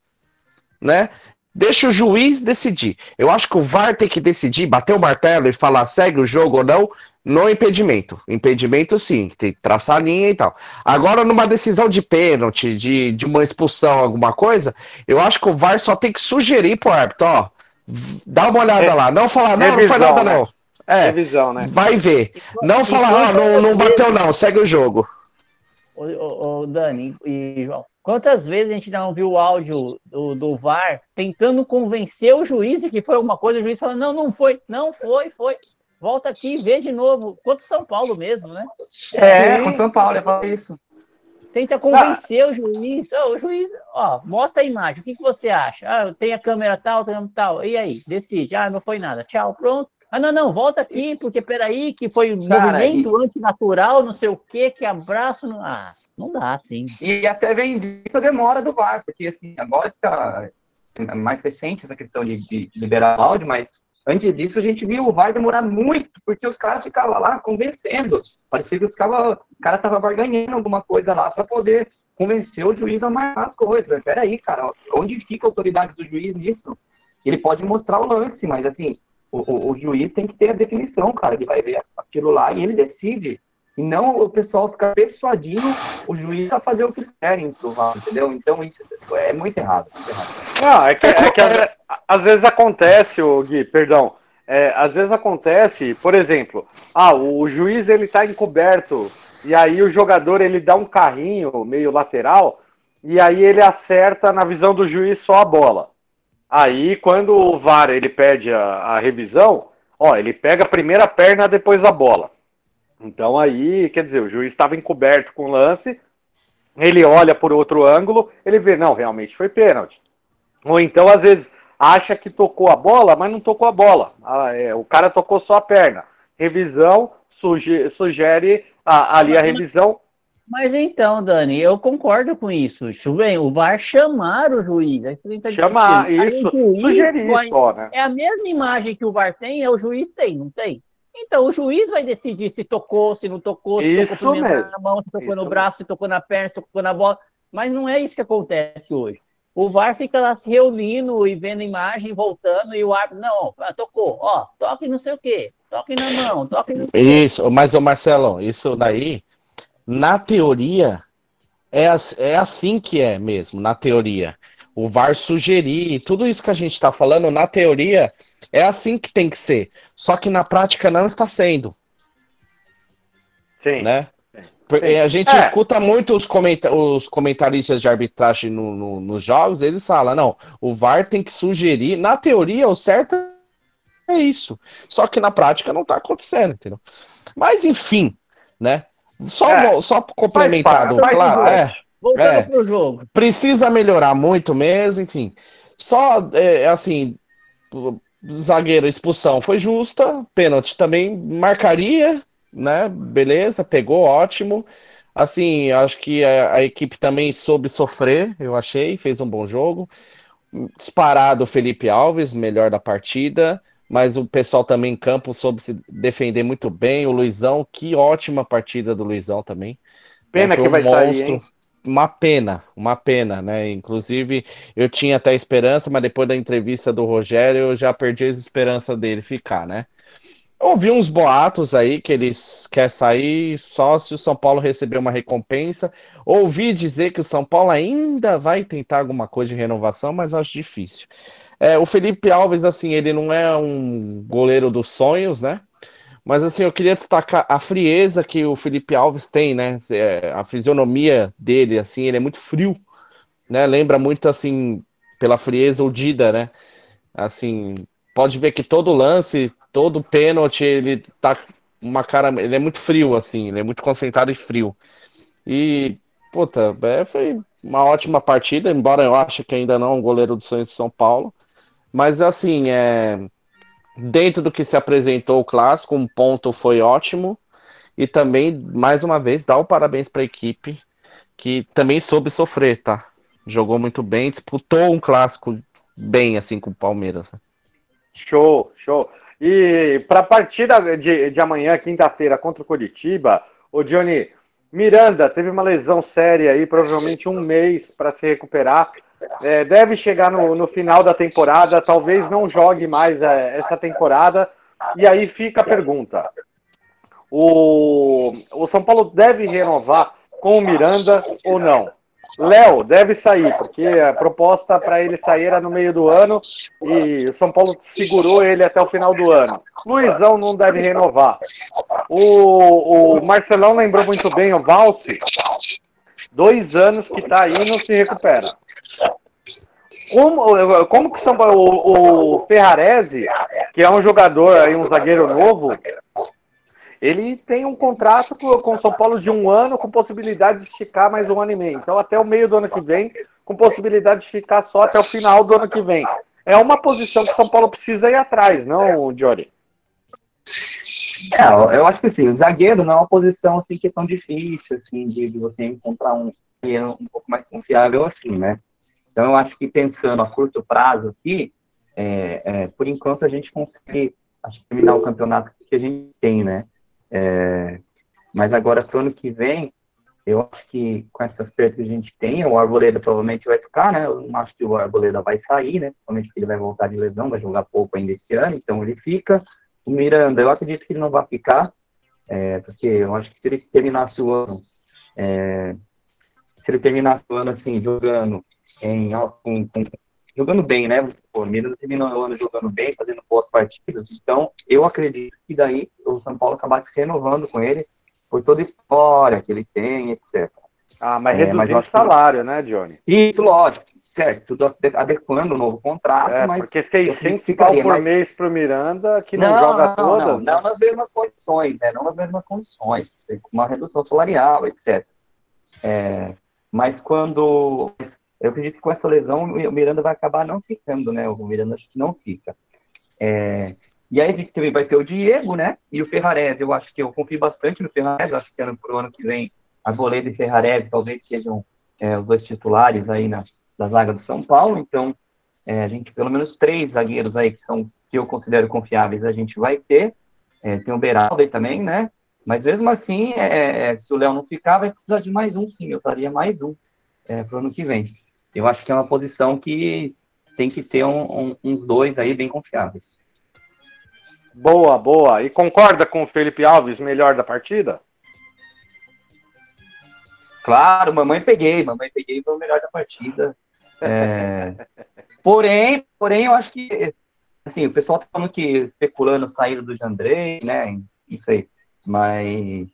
Né? Deixa o juiz decidir. Eu acho que o VAR tem que decidir, bater o martelo e falar segue o jogo ou não, no impedimento. Impedimento, sim, tem que traçar a linha e tal. Agora, numa decisão de pênalti, de, de uma expulsão, alguma coisa, eu acho que o VAR só tem que sugerir pro árbitro, ó, dá uma olhada é, lá. Não falar, não, revisão, não foi nada, né? não. É, revisão, né? vai ver. Não falar, ó, não, não bateu não, segue o jogo.
Ô, ô, ô, Dani e João, quantas vezes a gente não viu o áudio do, do VAR tentando convencer o juiz de que foi alguma coisa, o juiz falando, não, não foi, não foi, foi. Volta aqui e vê de novo. Contra o São Paulo mesmo, né?
É, contra o São Paulo, eu falo isso.
Tenta convencer ah. o juiz. Oh, o juiz, ó, mostra a imagem. O que, que você acha? Ah, tem a câmera tal, tem tal. E aí? Decide. Ah, não foi nada. Tchau, pronto. Ah, não, não, volta aqui, porque peraí, que foi Cara, movimento e... antinatural, não sei o quê, que abraço. Não... Ah, não dá, assim.
E até vem a demora do VAR, porque assim, agora está mais recente essa questão de, de, liberar áudio, mas Antes disso, a gente viu o VAR demorar muito, porque os caras ficavam lá convencendo. Parecia que os cara, o cara tava barganhando alguma coisa lá para poder convencer o juiz a marcar as coisas. Peraí, cara, onde fica a autoridade do juiz nisso? Ele pode mostrar o lance, mas assim, o, o, o juiz tem que ter a definição, cara. Ele vai ver aquilo lá e ele decide. E não o pessoal ficar persuadindo o juiz a fazer o que eles querem provar, entendeu? Então isso é muito errado. Muito errado.
Não, é que, é que às, às, vezes acontece, o Gui, perdão. É, às vezes acontece, por exemplo, ah, o juiz ele tá encoberto e aí o jogador ele dá um carrinho meio lateral e aí ele acerta na visão do juiz só a bola. Aí quando o VAR ele pede a, a revisão, ó, ele pega a primeira perna depois a bola. Então aí, quer dizer, o juiz estava encoberto com o lance, ele olha por outro ângulo, ele vê, não, realmente foi pênalti. Ou então, às vezes, acha que tocou a bola, mas não tocou a bola. Ah, é, o cara tocou só a perna. Revisão suge sugere a, ali a revisão.
Mas então, Dani, eu concordo com isso. Bem, o VAR chamar o juiz.
Tá chamar, isso. Sugerir só, né?
É a mesma imagem que o VAR tem, é o juiz tem, não tem? Então, o juiz vai decidir se tocou, se não tocou, se
isso
tocou
mesmo.
na mão, se tocou isso no braço, se tocou na perna, se tocou na bola. Mas não é isso que acontece hoje. O VAR fica lá se reunindo e vendo imagem, voltando, e o árbitro, não, ah, tocou, ó, toque não sei o quê, toque na mão, toque no.
Isso, mas, ô Marcelo, isso daí, na teoria, é, é assim que é mesmo, na teoria. O VAR sugerir, tudo isso que a gente está falando, na teoria, é assim que tem que ser. Só que na prática não está sendo. Sim. Né? Sim. A gente é. escuta muito os, comenta os comentaristas de arbitragem no, no, nos jogos, eles falam, não, o VAR tem que sugerir, na teoria, o certo é isso. Só que na prática não está acontecendo, entendeu? Mas enfim, né? Só, é. só complementado, claro. É,
Voltando é, pro jogo.
Precisa melhorar muito mesmo, enfim. Só, é, assim, zagueiro, expulsão foi justa, pênalti também marcaria, né? Beleza, pegou, ótimo. Assim, acho que a, a, equipe também soube sofrer, eu achei, fez um bom jogo. Disparado Felipe Alves, melhor da partida, mas o pessoal também em campo soube se defender muito bem. O Luizão, que ótima partida do Luizão também.
Pena que um vai monstro. sair, hein?
Uma pena, uma pena, né? Inclusive, eu tinha até esperança, mas depois da entrevista do Rogério, eu já perdi as esperanças dele ficar, né? Ouvi uns boatos aí que ele quer sair só se o São Paulo receber uma recompensa. Ouvi dizer que o São Paulo ainda vai tentar alguma coisa de renovação, mas acho difícil. É, o Felipe Alves, assim, ele não é um goleiro dos sonhos, né? Mas assim, eu queria destacar a frieza que o Felipe Alves tem, né? É, a fisionomia dele, assim, ele é muito frio, né? Lembra muito, assim, pela frieza o Dida, né? Assim, pode ver que todo lance, todo pênalti, ele tá uma cara, ele é muito frio, assim, ele é muito concentrado e frio. E, puta, é, foi uma ótima partida, embora eu ache que ainda não é um goleiro dos sonhos de São Paulo. Mas, assim, é dentro do que se apresentou o clássico, um ponto foi ótimo. E também, mais uma vez, dá o parabéns para a equipe, que também soube sofrer, tá? Jogou muito bem, disputou um clássico bem, assim, com o Palmeiras. Né?
Show, show. E para a partida de, de amanhã, quinta-feira, contra o Curitiba, o Johnny Miranda teve uma lesão séria aí, provavelmente um mês para se recuperar. É, deve chegar no, no, final da temporada, talvez não jogue mais é, essa temporada. E aí fica a pergunta: o, o São Paulo deve renovar com o Miranda ou não? Léo deve sair, porque a proposta para ele sair era no meio do ano e o São Paulo segurou ele até o final do ano. Luizão não deve renovar. O, o Marcelão lembrou muito bem o Valse Dois anos que tá aí e não se recupera. Como, como que São o, o Ferrarese, que é um jogador aí, um zagueiro novo, ele tem um contrato com o São Paulo de um ano com possibilidade de esticar mais um ano e meio. Então, até o meio do ano que vem, com possibilidade de ficar só até o final do ano que vem. É uma posição que o São Paulo precisa ir atrás, não, Jory?
É, eu acho que assim, o zagueiro não é uma posição assim que é tão difícil assim de, de você encontrar um zagueiro um pouco mais confiável assim, né? Então eu acho que pensando a curto prazo aqui, é, é, por enquanto a gente consegue acho, terminar o campeonato que a gente tem, né? É, mas agora pro ano que vem, eu acho que com essas perdas que a gente tem, o Arboleda provavelmente vai ficar, né? Eu não acho que o Arboleda vai sair, né? Principalmente porque ele vai voltar de lesão, vai jogar pouco ainda esse ano, então ele fica. O Miranda, eu acredito que ele não vai ficar, é, porque eu acho que se ele terminasse o ano, é, se ele terminasse o ano assim, jogando em com, com, jogando bem, né? o Miranda terminou o ano jogando bem, fazendo boas partidas, então eu acredito que daí o São Paulo acabasse renovando com ele por toda a história que ele tem, etc.
Ah, mas é, reduzindo o salário, que... né, Johnny?
Isso, lógico certo, tudo adequando o novo contrato,
é,
mas...
Porque 600 pau por mais... mês para o Miranda, que não, não joga não, toda...
Não, não nas mesmas condições, né? Não nas mesmas condições. Uma redução salarial, etc. É, mas quando... Eu acredito que com essa lesão o Miranda vai acabar não ficando, né? O Miranda acho que não fica. É, e aí a gente também vai ter o Diego, né? E o Ferrarese. Eu acho que eu confio bastante no Ferrarese. Acho que ano, pro ano que vem a Goleda e Ferrarese talvez sejam é, os dois titulares aí na, da zaga do São Paulo, então é, a gente, pelo menos três zagueiros aí que são, que eu considero confiáveis, a gente vai ter, é, tem o Beraldo aí também, né, mas mesmo assim, é, é se o Léo não ficar, vai precisar de mais um, sim, eu estaria mais um é, para o ano que vem. Eu acho que é uma posição que tem que ter um, um, uns dois aí bem confiáveis.
Boa, boa. E concorda com o Felipe Alves, melhor da partida?
Claro, mamãe peguei, mamãe peguei foi o melhor da partida. É... <laughs> porém, porém, eu acho que assim, o pessoal tá falando que especulando saída do Jandrei, né? Não sei. Mas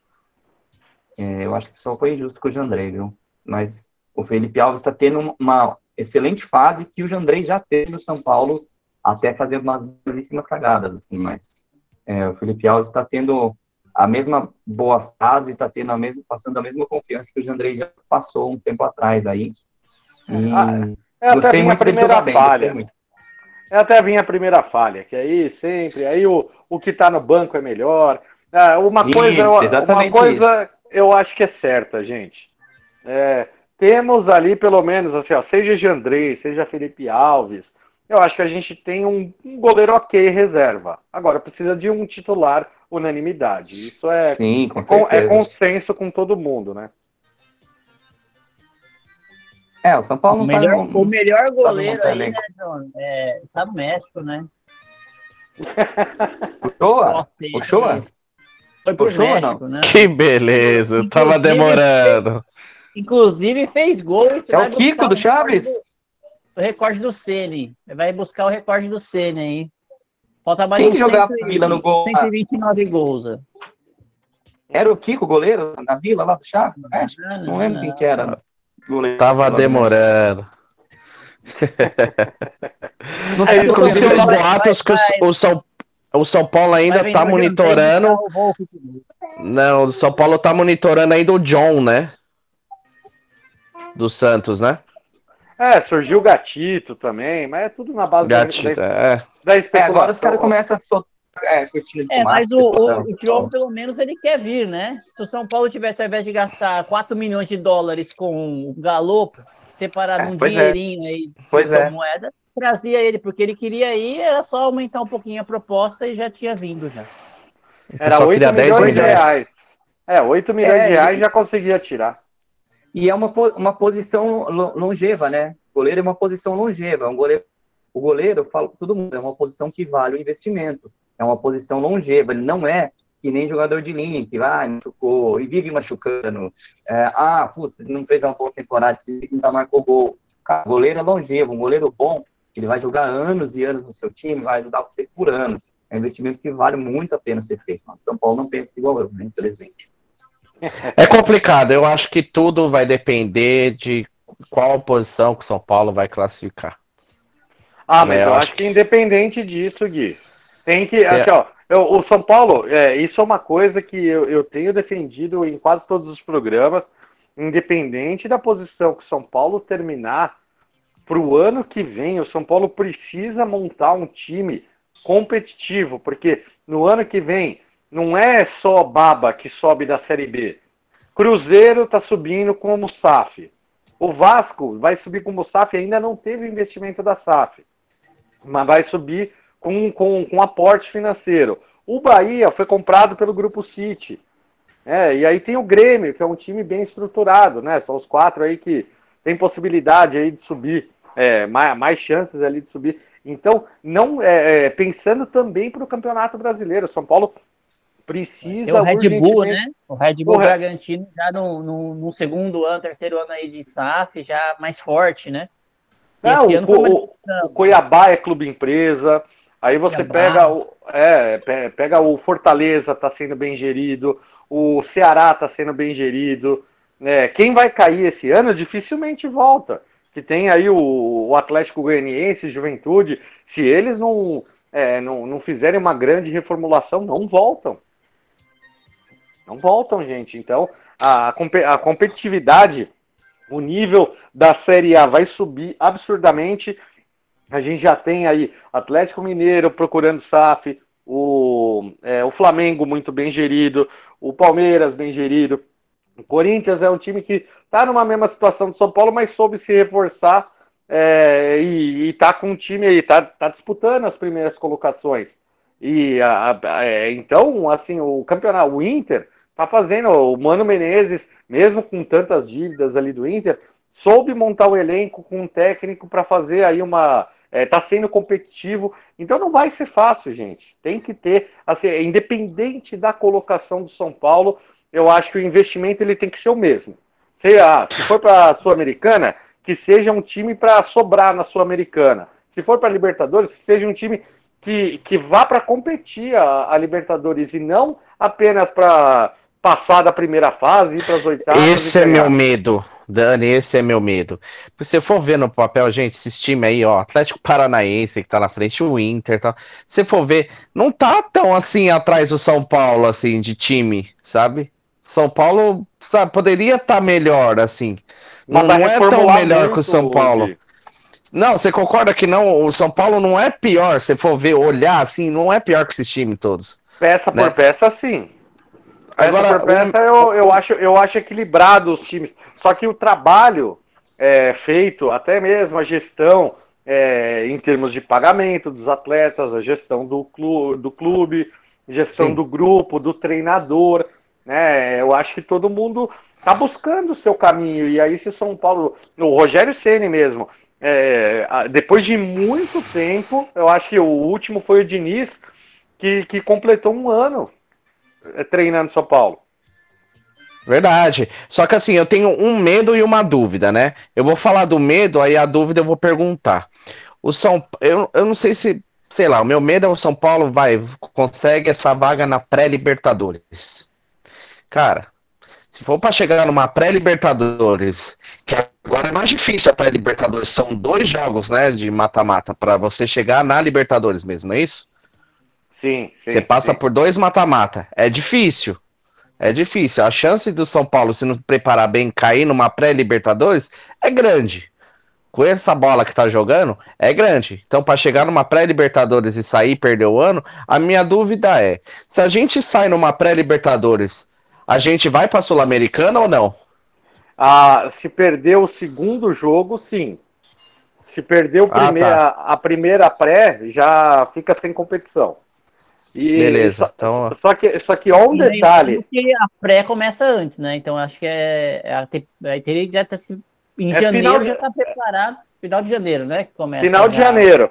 é, eu acho que o pessoal foi injusto com o Jandrei, viu? Mas o Felipe Alves está tendo uma excelente fase que o Jandrei já teve no São Paulo até fazer umas belíssimas cagadas, assim, mas é, o Felipe Alves está tendo a mesma boa fase, está tendo a mesma, passando a mesma confiança que o Jandrei já passou um tempo atrás aí.
E ah, é até a minha primeira bem, falha. É até a minha primeira falha, que aí sempre, aí o, o que está no banco é melhor. Ah, uma isso, coisa, uma coisa eu acho que é certa, gente. É, temos ali pelo menos assim, ó, seja Jandrei, seja Felipe Alves, eu acho que a gente tem um, um goleiro ok reserva. Agora precisa de um titular unanimidade. Isso é,
Sim,
é, é consenso com todo mundo, né?
É, o São Paulo não
o melhor, sabe, O melhor goleiro aí, né, John? É, tá no México, né? <laughs>
o Shoa? O Shoa?
Foi pro Shoa, México, né?
Que beleza, tava demorando.
Inclusive fez gol.
É o Kiko do Chaves?
O recorde do Ceni. Vai buscar o recorde do Ceni aí. Falta mais
Quem que jogava na Vila no gol?
129 gols.
Era o Kiko, goleiro, na Vila, lá do Chaves, no México? Não, não lembro quem que era.
Goleiro, Tava demorando. <laughs>
não é, inclusive, os boatos que o, São, o São Paulo ainda tá monitorando. Não, o São Paulo tá monitorando ainda o John, né? Do Santos, né? É, surgiu o Gatito também, mas é tudo na base
Gatito,
da,
é.
da especulação. É,
agora os caras começam a soltar é,
é, mas o, o, o João, pelo menos, ele quer vir, né? Se o São Paulo tivesse, ao invés de gastar 4 milhões de dólares com o Galo, separado é, um é. dinheirinho é. aí
pois é.
moeda, trazia ele, porque ele queria ir, era só aumentar um pouquinho a proposta e já tinha vindo já.
Era 8 milhões de reais. É, 8 milhões é, de reais e... já conseguia tirar.
E é uma, uma posição longeva, né? Goleiro é uma posição longeva. É um goleiro, o goleiro, eu falo todo mundo, é uma posição que vale o investimento. É uma posição longeva. Ele não é que nem jogador de linha, que vai, ah, machucou e vive machucando. É, ah, putz, não fez uma boa temporada, se ainda marcou gol. Cara, goleiro é longevo, um goleiro bom, ele vai jogar anos e anos no seu time, vai ajudar você por anos. É um investimento que vale muito a pena ser feito. São Paulo não pensa igual eu, né, infelizmente.
É complicado. Eu acho que tudo vai depender de qual posição que o São Paulo vai classificar.
Ah, mas é, eu, acho, acho que independente disso, Gui, tem que.
É.
Assim, ó, eu, o São Paulo, é, isso é uma coisa que eu, eu tenho defendido em quase todos os programas, independente da posição que o São Paulo terminar, para o ano que vem, o São Paulo precisa montar um time competitivo, porque no ano que vem não é só Baba que sobe da Série B. Cruzeiro está subindo com o SAF. O Vasco vai subir com o SAF, ainda não teve investimento da SAF, mas vai subir com, com, com aporte financeiro. O Bahia foi comprado pelo Grupo City. É, e aí tem o Grêmio, que é um time bem estruturado, né? São os quatro aí que tem possibilidade aí de subir, é, mais, mais chances ali de subir. Então, não é, é pensando também para o Campeonato Brasileiro, São Paulo precisa.
o Red Bull, né? O Red Bull o Bragantino já no, no, no, segundo ano, terceiro ano aí de SAF, já mais forte, né?
Não, o, o, o, Cuiabá é clube empresa. Aí você Cuiabá. pega o, é, pega o Fortaleza, está sendo bem gerido. O Ceará está sendo bem gerido. Né? Quem vai cair esse ano dificilmente volta. Que tem aí o, o Atlético Goianiense, Juventude. Se eles não, é, não, não fizerem uma grande reformulação, não voltam. Não voltam, gente. Então, a, a competitividade, o nível da Série A vai subir absurdamente. A gente já tem aí Atlético Mineiro procurando SAF, o, é, o Flamengo muito bem gerido, o Palmeiras bem gerido. O Corinthians é um time que está numa mesma situação do São Paulo, mas soube se reforçar é, e, está com um time aí, está tá disputando as primeiras colocações. E a, a, é, então, assim, o campeonato, o Inter tá fazendo. O Mano Menezes, mesmo com tantas dívidas ali do Inter, soube montar o elenco com um técnico para fazer aí uma. É, tá sendo competitivo, então não vai ser fácil, gente. Tem que ter, assim, independente da colocação do São Paulo, eu acho que o investimento ele tem que ser o mesmo. Se, ah, se for para a Sul-Americana, que seja um time para sobrar na Sul-Americana. Se for para a Libertadores, seja um time que, que vá para competir a, a Libertadores e não apenas para passar da primeira fase, ir para as oitavas.
Esse é meu medo, Dani, esse é meu medo. Se você for ver no papel, gente, esses times aí, ó, Atlético Paranaense que tá na frente, o Inter, tá. Se for ver, não tá tão assim atrás do São Paulo, assim, de time, sabe? São Paulo, sabe, poderia estar tá melhor, assim. Não, não é tão melhor que o São Paulo. Não, você concorda que não? O São Paulo não é pior, se for ver, olhar assim, não é pior que esses times todos.
Peça né? por peça, sim. Agora, por peça, eu, eu, acho, eu acho equilibrado os times. Só que o trabalho é, feito, até mesmo a gestão é, em termos de pagamento dos atletas, a gestão do clube, do clube gestão Sim. do grupo, do treinador, né? Eu acho que todo mundo tá buscando o seu caminho. E aí, se São Paulo, o Rogério Ceni mesmo, é, depois de muito tempo, eu acho que o último foi o Diniz, que, que completou um ano treinando São Paulo.
Verdade. Só que assim, eu tenho um medo e uma dúvida, né? Eu vou falar do medo, aí a dúvida eu vou perguntar. O São eu, eu não sei se, sei lá, o meu medo é o São Paulo vai consegue essa vaga na pré-Libertadores. Cara, se for para chegar numa pré-Libertadores, que agora é mais difícil a pré-Libertadores, são dois jogos, né, de mata-mata para você chegar na Libertadores mesmo, é isso?
Sim, sim.
Você passa sim. por dois mata-mata. É difícil. É difícil. A chance do São Paulo, se não preparar bem, cair numa pré-Libertadores é grande. Com essa bola que tá jogando, é grande. Então, para chegar numa pré-Libertadores e sair e perder o ano, a minha dúvida é: se a gente sai numa pré-Libertadores, a gente vai para Sul-Americana ou não?
Ah, se perder o segundo jogo, sim. Se perder ah, tá. a primeira pré, já fica sem competição.
E Beleza. Só, então...
só, que, só que ó um detalhe.
Que a pré começa antes, né? Então acho que é. é teria que já tá, em é janeiro de... já tá preparado. Final de janeiro, né? Que
começa final de janeiro.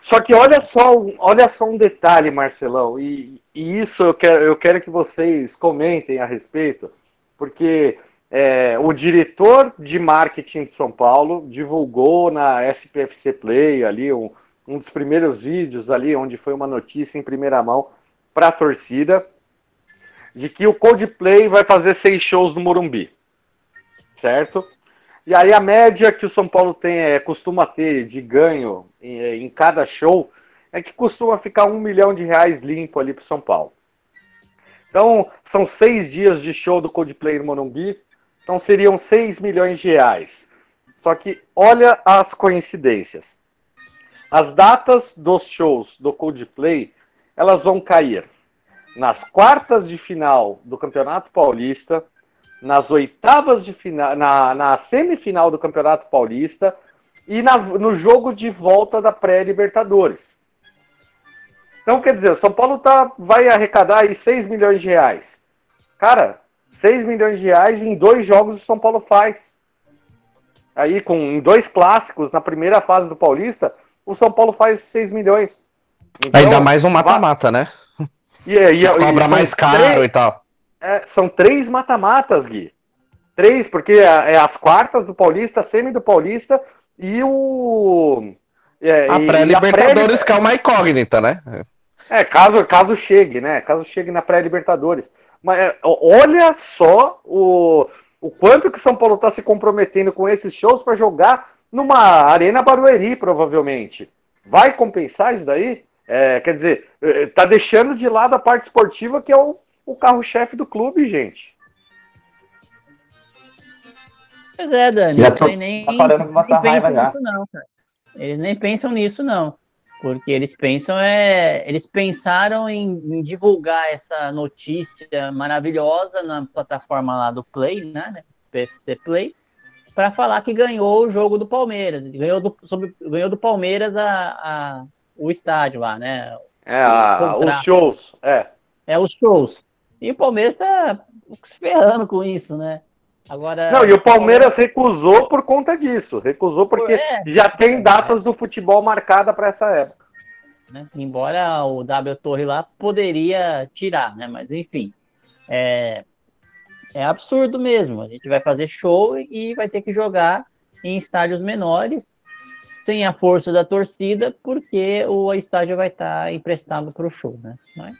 Só que olha só, olha só um detalhe, Marcelão, e, e isso eu quero, eu quero que vocês comentem a respeito, porque é, o diretor de marketing de São Paulo divulgou na SPFC Play ali um, um dos primeiros vídeos ali, onde foi uma notícia em primeira mão para a torcida. de que o Coldplay vai fazer seis shows no Morumbi, certo? E aí a média que o São Paulo tem, é, costuma ter de ganho em, em cada show é que costuma ficar um milhão de reais limpo ali para São Paulo. Então, são seis dias de show do Coldplay no Morumbi, então seriam seis milhões de reais. Só que olha as coincidências. As datas dos shows do Coldplay, elas vão cair nas quartas de final do Campeonato Paulista, nas oitavas de final, na, na semifinal do Campeonato Paulista e na, no jogo de volta da pré-Libertadores. Então, quer dizer, o São Paulo tá, vai arrecadar aí 6 milhões de reais. Cara, 6 milhões de reais em dois jogos o São Paulo faz. Aí, com dois clássicos na primeira fase do Paulista, o São Paulo faz 6 milhões.
Então, Ainda mais um mata-mata, né?
E, e,
Cobra mais caro três, e tal.
É, são três mata-matas, Gui. Três, porque é, é, as quartas do Paulista, semi do Paulista e o.
É, a pré-Libertadores, pré que é uma incógnita, né?
É, caso, caso chegue, né? Caso chegue na pré-Libertadores. Mas é, olha só o, o quanto que o São Paulo está se comprometendo com esses shows para jogar numa Arena Barueri, provavelmente. Vai compensar isso daí? É, quer dizer, é, tá deixando de lado a parte esportiva, que é o, o carro-chefe do clube, gente.
Pois é, Dani.
Já tô, nem, tá parando com essa raiva já.
não, Eles nem pensam nisso, não. Porque eles pensam é. Eles pensaram em, em divulgar essa notícia maravilhosa na plataforma lá do Play, né? PFC Play, para falar que ganhou o jogo do Palmeiras. Ganhou do, sobre, ganhou do Palmeiras a, a o estádio lá, né?
É, a, os shows, é.
É, os shows. E o Palmeiras tá se ferrando com isso, né?
Agora, não, e o Palmeiras recusou por conta disso. Recusou porque é, já tem datas é. do futebol marcada para essa época.
Né? Embora o W Torre lá poderia tirar, né? Mas enfim. É, é absurdo mesmo. A gente vai fazer show e vai ter que jogar em estádios menores sem a força da torcida, porque o estádio vai estar emprestado para o show, né? Mas,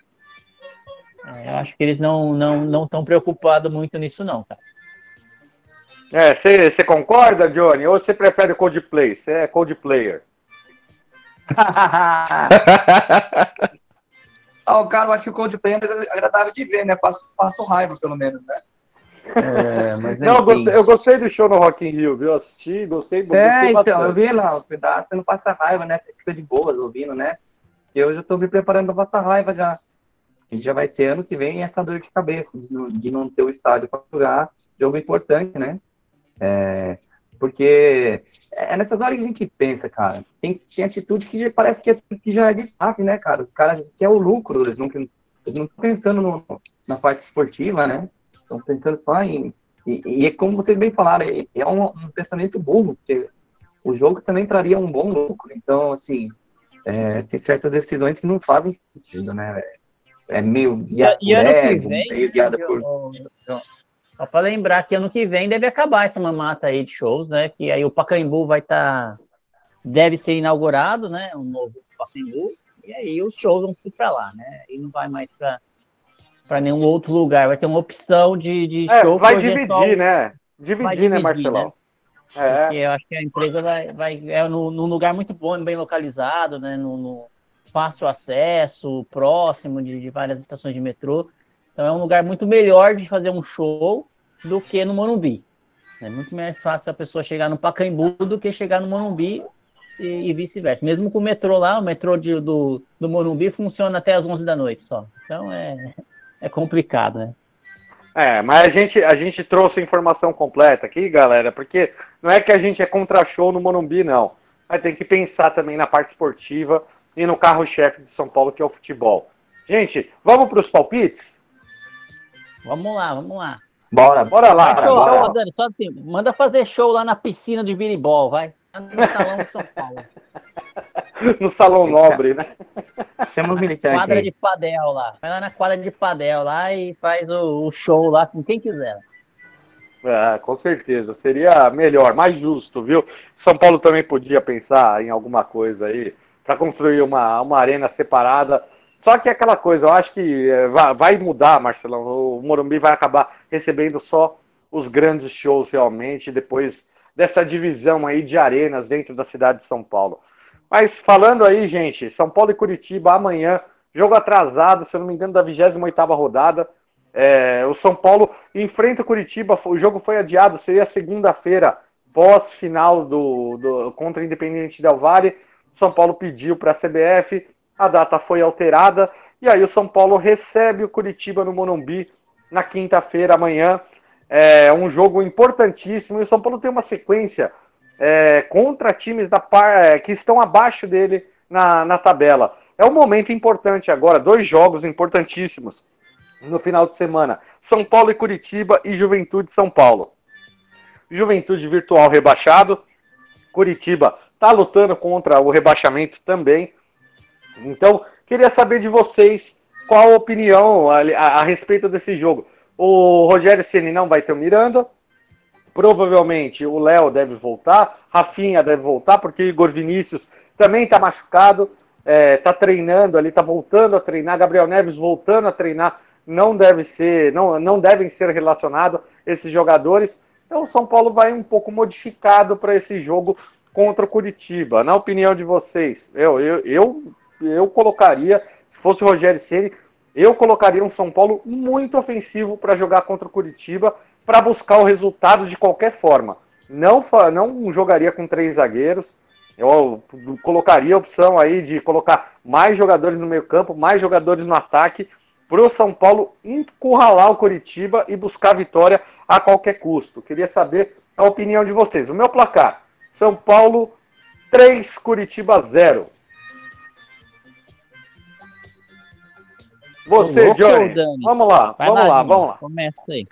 é, eu acho que eles não não não estão preocupados muito nisso, não, cara.
É, você concorda, Johnny? Ou você prefere o Coldplay? Você é Coldplayer? <laughs>
ah, cara, eu acho que o Coldplay é agradável de ver, né? Passo, passo raiva, pelo menos, né?
É, não, eu gostei, eu gostei, do show no Rock in Rio, viu? Assisti, gostei,
gostei É, então, bastante. eu vi lá, o pedaço, você não passa raiva, né? Você fica de boas ouvindo, né? E eu já tô me preparando pra passar raiva já. A gente já vai ter ano que vem essa dor de cabeça, de não, de não ter o estádio para jogar, jogo importante, né? É, porque é nessas horas que a gente pensa, cara. Tem, tem atitude que parece que, é, que já é destaque, né, cara? Os caras querem o lucro, eles não estão pensando no, na parte esportiva, né? Estão pensando só em. E, e, como vocês bem falaram, é, é um, um, pensamento burro, porque o jogo também traria um bom lucro. Então, assim, é, tem certas decisões que não fazem sentido, né? É meio
guiada por ego, meio guiada por. Só para lembrar que ano que vem deve acabar essa mamata aí de shows, né? Que aí o Pacaembu vai estar. Tá, deve ser inaugurado, né? Um novo Pacaembu. E aí os shows vão para lá, né? E não vai mais para para nenhum outro lugar. Vai ter uma opção de, de
é, show. Vai dividir, né? Dividir, dividir, né, Marcelão?
Né? É. Porque eu acho que a empresa vai, vai é num, num lugar muito bom, bem localizado, né? No, no fácil acesso, próximo de, de, várias estações de metrô. Então é um lugar muito melhor de fazer um show do que no Morumbi. É muito mais fácil a pessoa chegar no Pacaembu do que chegar no Morumbi e, e vice-versa. Mesmo com o metrô lá, o metrô de, do, do Morumbi funciona até as 11 da noite só. Então é, é complicado, né?
É, mas a gente, a gente trouxe a informação completa aqui, galera, porque não é que a gente é contra show no Morumbi, não. Mas tem que pensar também na parte esportiva e no carro-chefe de São Paulo, que é o futebol. Gente, vamos para os palpites?
Vamos lá, vamos lá.
Bora, bora lá. Show, bora.
Dani, só assim, manda fazer show lá na piscina de Biribol, vai. No Salão de São Paulo. <laughs>
no Salão Nobre, né?
Chama o militante.
Quadra aí. de padel lá. Vai lá na quadra de padel lá e faz o, o show lá com quem quiser.
É, com certeza. Seria melhor, mais justo, viu? São Paulo também podia pensar em alguma coisa aí para construir uma, uma arena separada Só que é aquela coisa, eu acho que é, vai mudar, Marcelão. O Morumbi vai acabar recebendo só os grandes shows realmente, depois dessa divisão aí de arenas dentro da cidade de São Paulo. Mas falando aí, gente, São Paulo e Curitiba amanhã, jogo atrasado, se eu não me engano, da 28ª rodada. É, o São Paulo enfrenta o Curitiba, o jogo foi adiado, seria segunda-feira, pós-final do, do, contra o Independente Del. O São Paulo pediu para a CBF, a data foi alterada, e aí o São Paulo recebe o Curitiba no Morumbi na quinta-feira, amanhã. É um jogo importantíssimo, e o São Paulo tem uma sequência é, contra times da é, que estão abaixo dele na, na tabela. É um momento importante agora, dois jogos importantíssimos no final de semana: São Paulo e Curitiba e Juventude São Paulo. Juventude virtual rebaixado, Curitiba está lutando contra o rebaixamento também. Então, queria saber de vocês qual a opinião a, a, a respeito desse jogo. O Rogério Ceni não vai ter o Miranda, Provavelmente o Léo deve voltar, Rafinha deve voltar, porque Igor Vinícius também está machucado, está é, tá treinando ali, está voltando a treinar, Gabriel Neves voltando a treinar, não deve ser, não, não devem ser relacionados esses jogadores. Então o São Paulo vai um pouco modificado para esse jogo contra o Curitiba. Na opinião de vocês, eu, eu, eu, eu colocaria, se fosse o Rogério Ceni, eu colocaria um São Paulo muito ofensivo para jogar contra o Curitiba para buscar o resultado de qualquer forma. Não, não jogaria com três zagueiros. Eu colocaria a opção aí de colocar mais jogadores no meio campo, mais jogadores no ataque, para o São Paulo encurralar o Curitiba e buscar a vitória a qualquer custo. Queria saber a opinião de vocês. O meu placar: São Paulo 3, Curitiba 0. Você, Johnny, vamos lá, Vai vamos lá, vamos lá.
Começa aí.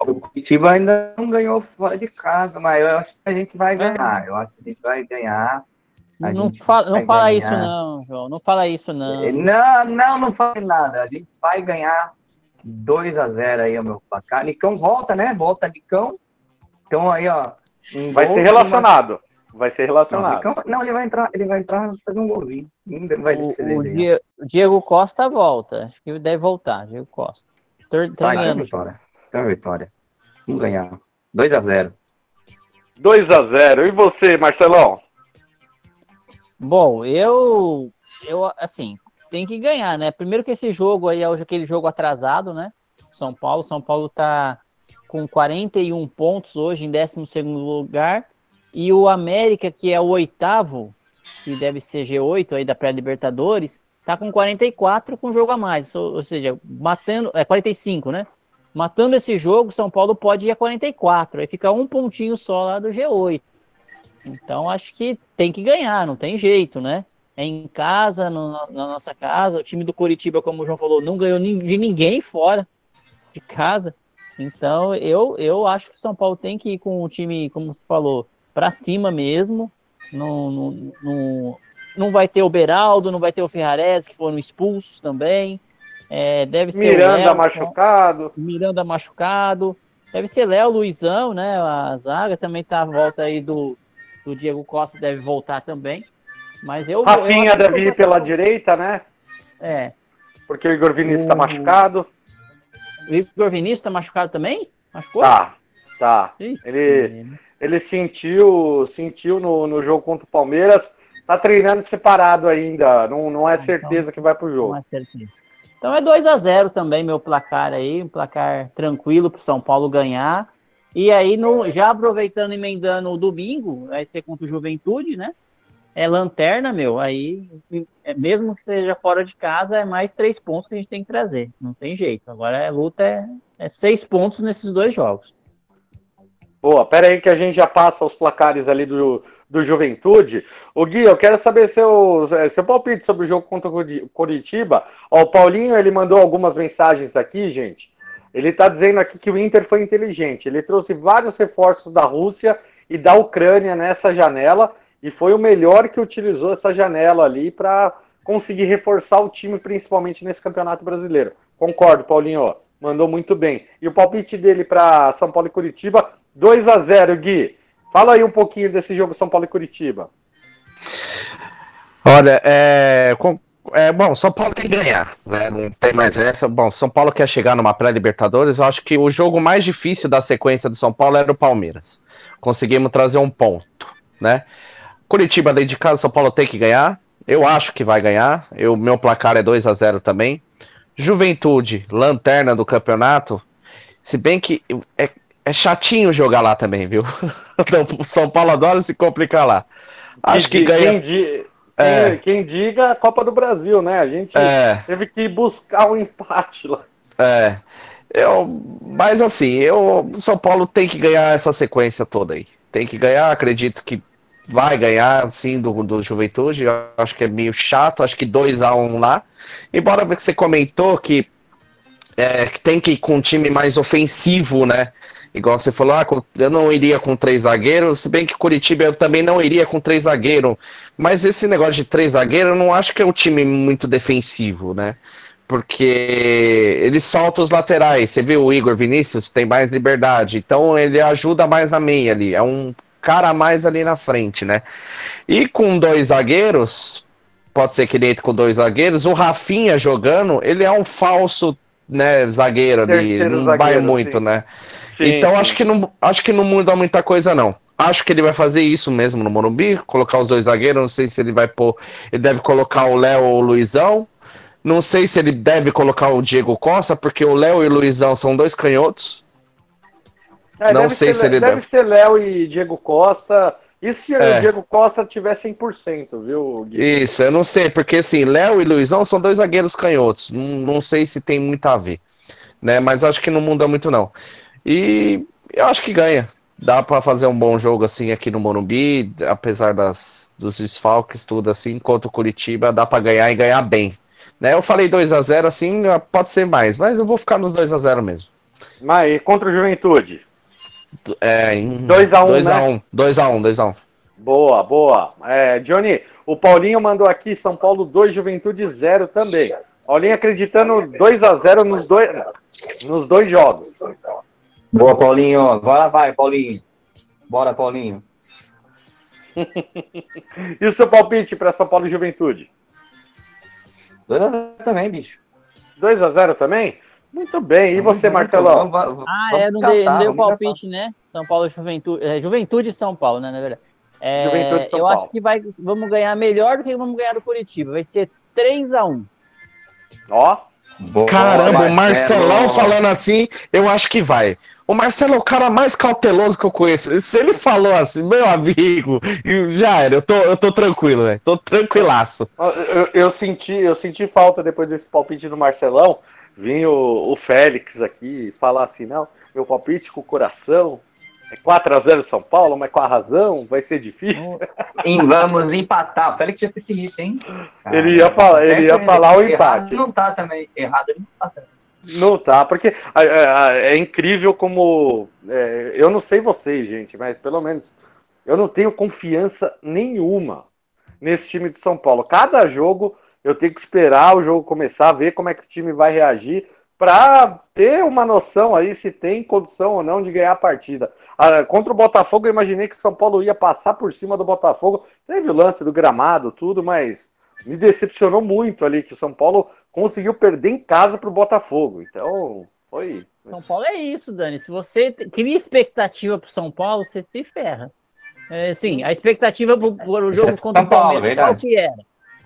O Curitiba ainda não ganhou fora de casa, mas eu acho que a gente vai ganhar. Eu acho que a gente vai ganhar.
não fala, não fala isso não, João. Não fala isso não.
É, não, não, não fale nada. A gente vai ganhar 2 a 0 aí o meu placar. Nicão volta, né? Volta Nicão. Então aí, ó.
Um vai ser relacionado. Vai ser relacionado. Não,
não, ele vai entrar, ele vai entrar fazer um golzinho.
Vai o, o Diego, Diego Costa volta. Acho que deve voltar, Diego Costa.
Treinando. Vai, então, vitória. Vamos ganhar. 2 a 0
2 a 0 E você, Marcelão?
Bom, eu. Eu, assim, tem que ganhar, né? Primeiro que esse jogo aí é aquele jogo atrasado, né? São Paulo. São Paulo tá com 41 pontos hoje em 12 lugar. E o América, que é o oitavo, que deve ser G8 aí da pré-Libertadores, tá com 44 com jogo a mais. Ou, ou seja, matando. É 45, né? Matando esse jogo, São Paulo pode ir a 44, aí fica um pontinho só lá do G8. Então acho que tem que ganhar, não tem jeito, né? É em casa, no, na nossa casa. O time do Curitiba, como o João falou, não ganhou de ninguém fora de casa. Então eu, eu acho que o São Paulo tem que ir com o time, como você falou, para cima mesmo. Não, não, não, não vai ter o Beraldo, não vai ter o Ferrares, que foram expulsos também. É, deve ser
Miranda Léo, machucado.
Miranda machucado. Deve ser Léo, Luizão, né? A zaga também tá à volta aí do, do Diego Costa, deve voltar também. Mas eu.
Rafinha eu deve ir pela direita, né?
É.
Porque o Igor Vinícius está o... machucado.
O Igor Vinícius está machucado também?
Machucou? Tá, tá. ele, ele sentiu, sentiu no, no jogo contra o Palmeiras. Tá treinando separado ainda. Não, não é então, certeza então, que vai pro jogo. Não é certeza.
Então é 2 a 0 também meu placar aí, um placar tranquilo para o São Paulo ganhar. E aí, no, já aproveitando e emendando o domingo, vai ser contra o Juventude, né? É lanterna, meu. Aí, é, mesmo que seja fora de casa, é mais três pontos que a gente tem que trazer. Não tem jeito. Agora a é luta é, é seis pontos nesses dois jogos.
Boa, pera aí que a gente já passa os placares ali do, do Juventude. O Gui, eu quero saber seu, seu palpite sobre o jogo contra o Curitiba. Ó, o Paulinho, ele mandou algumas mensagens aqui, gente. Ele está dizendo aqui que o Inter foi inteligente. Ele trouxe vários reforços da Rússia e da Ucrânia nessa janela e foi o melhor que utilizou essa janela ali para conseguir reforçar o time, principalmente nesse Campeonato Brasileiro. Concordo, Paulinho. Mandou muito bem. E o palpite dele para São Paulo e Curitiba 2 a 0 Gui. Fala aí um pouquinho desse jogo São Paulo e Curitiba.
Olha, é, É, bom, São Paulo tem que ganhar, né? Não tem mais essa. Bom, São Paulo quer chegar numa pré-Libertadores. Eu acho que o jogo mais difícil da sequência do São Paulo era o Palmeiras. Conseguimos trazer um ponto, né? Curitiba dentro de casa, São Paulo tem que ganhar. Eu acho que vai ganhar. Eu, meu placar é 2 a 0 também. Juventude, lanterna do campeonato. Se bem que é, é chatinho jogar lá também, viu? <laughs> o São Paulo adora se complicar lá. Acho que, que ganha.
Quem, é. quem, diga a Copa do Brasil, né? A gente é. teve que buscar um empate lá.
É. Eu, mas assim, eu, São Paulo tem que ganhar essa sequência toda aí. Tem que ganhar, acredito que vai ganhar, assim, do, do Juventude. Eu acho que é meio chato, acho que 2 a 1 um lá. Embora você comentou que, é, que tem que ir com um time mais ofensivo, né? Igual você falou, ah, eu não iria com três zagueiros, se bem que Curitiba eu também não iria com três zagueiros. Mas esse negócio de três zagueiros, eu não acho que é um time muito defensivo, né? Porque ele solta os laterais. Você viu o Igor Vinícius tem mais liberdade, então ele ajuda mais na meia ali. É um cara a mais ali na frente, né? E com dois zagueiros, pode ser que ele entre com dois zagueiros. O Rafinha jogando, ele é um falso né, zagueiro ali, não zagueiro, vai muito, sim. né? Sim, então sim. acho que não acho que não muda muita coisa não. Acho que ele vai fazer isso mesmo no Morumbi, colocar os dois zagueiros. Não sei se ele vai pôr. Ele deve colocar o Léo ou o Luizão. Não sei se ele deve colocar o Diego Costa, porque o Léo e o Luizão são dois canhotos.
É, não sei ser, se ele deve. Deve ser Léo e Diego Costa. E se é. o Diego Costa tiver 100%, viu,
Gui? Isso, eu não sei, porque assim, Léo e Luizão são dois zagueiros canhotos. Não, não sei se tem muito a ver, né? Mas acho que não muda muito, não. E eu acho que ganha. Dá para fazer um bom jogo assim aqui no Morumbi, apesar das, dos desfalques, tudo assim, contra o Curitiba, dá para ganhar e ganhar bem. Né? Eu falei 2 a 0 assim, pode ser mais, mas eu vou ficar nos 2 a 0 mesmo.
Mas contra o Juventude?
É, 2x1, 2x1, 2x1, 2x1.
Boa, boa. É, Johnny, o Paulinho mandou aqui São Paulo 2, Juventude 0 também. Paulinho acreditando 2x0 nos dois, nos dois jogos.
Boa, Paulinho. Agora vai, Paulinho. Bora, Paulinho. <laughs>
e o seu palpite para São Paulo e Juventude?
2x0 também, bicho.
2x0 também? Muito bem. E você, Marcelão?
ah, é, não dei, não dei o palpite, né? São Paulo e Juventude. É, Juventude e São Paulo, né, na verdade. É, Juventude São eu Paulo. acho que vai, vamos ganhar melhor do que vamos ganhar do Curitiba. Vai ser 3x1.
Ó.
Boa, Caramba, o Marcelão falando assim, eu acho que vai. O Marcelo é o cara mais cauteloso que eu conheço. Se ele falou assim, meu amigo, já era, eu tô, eu tô tranquilo, velho. Tô tranquilaço.
Eu, eu, senti, eu senti falta depois desse palpite do Marcelão, vir o, o Félix aqui falar assim, não, meu palpite com o coração é 4x0 São Paulo, mas com a razão vai ser difícil.
Sim, vamos empatar. O Félix já fez esse hein? <laughs>
ele ia, falar, ele ia falar o empate.
Não tá também. Errado ele não tá também.
Não tá, porque é, é, é incrível como. É, eu não sei vocês, gente, mas pelo menos eu não tenho confiança nenhuma nesse time de São Paulo. Cada jogo eu tenho que esperar o jogo começar, ver como é que o time vai reagir, para ter uma noção aí se tem condição ou não de ganhar a partida. Ah, contra o Botafogo, eu imaginei que o São Paulo ia passar por cima do Botafogo. Teve o lance do gramado, tudo, mas me decepcionou muito ali que o São Paulo conseguiu perder em casa para o Botafogo. Então, foi.
São Paulo é isso, Dani. Se você cria expectativa para o São Paulo, você se ferra. É, sim, a expectativa para o jogo é contra o Palmeiras, qual que era?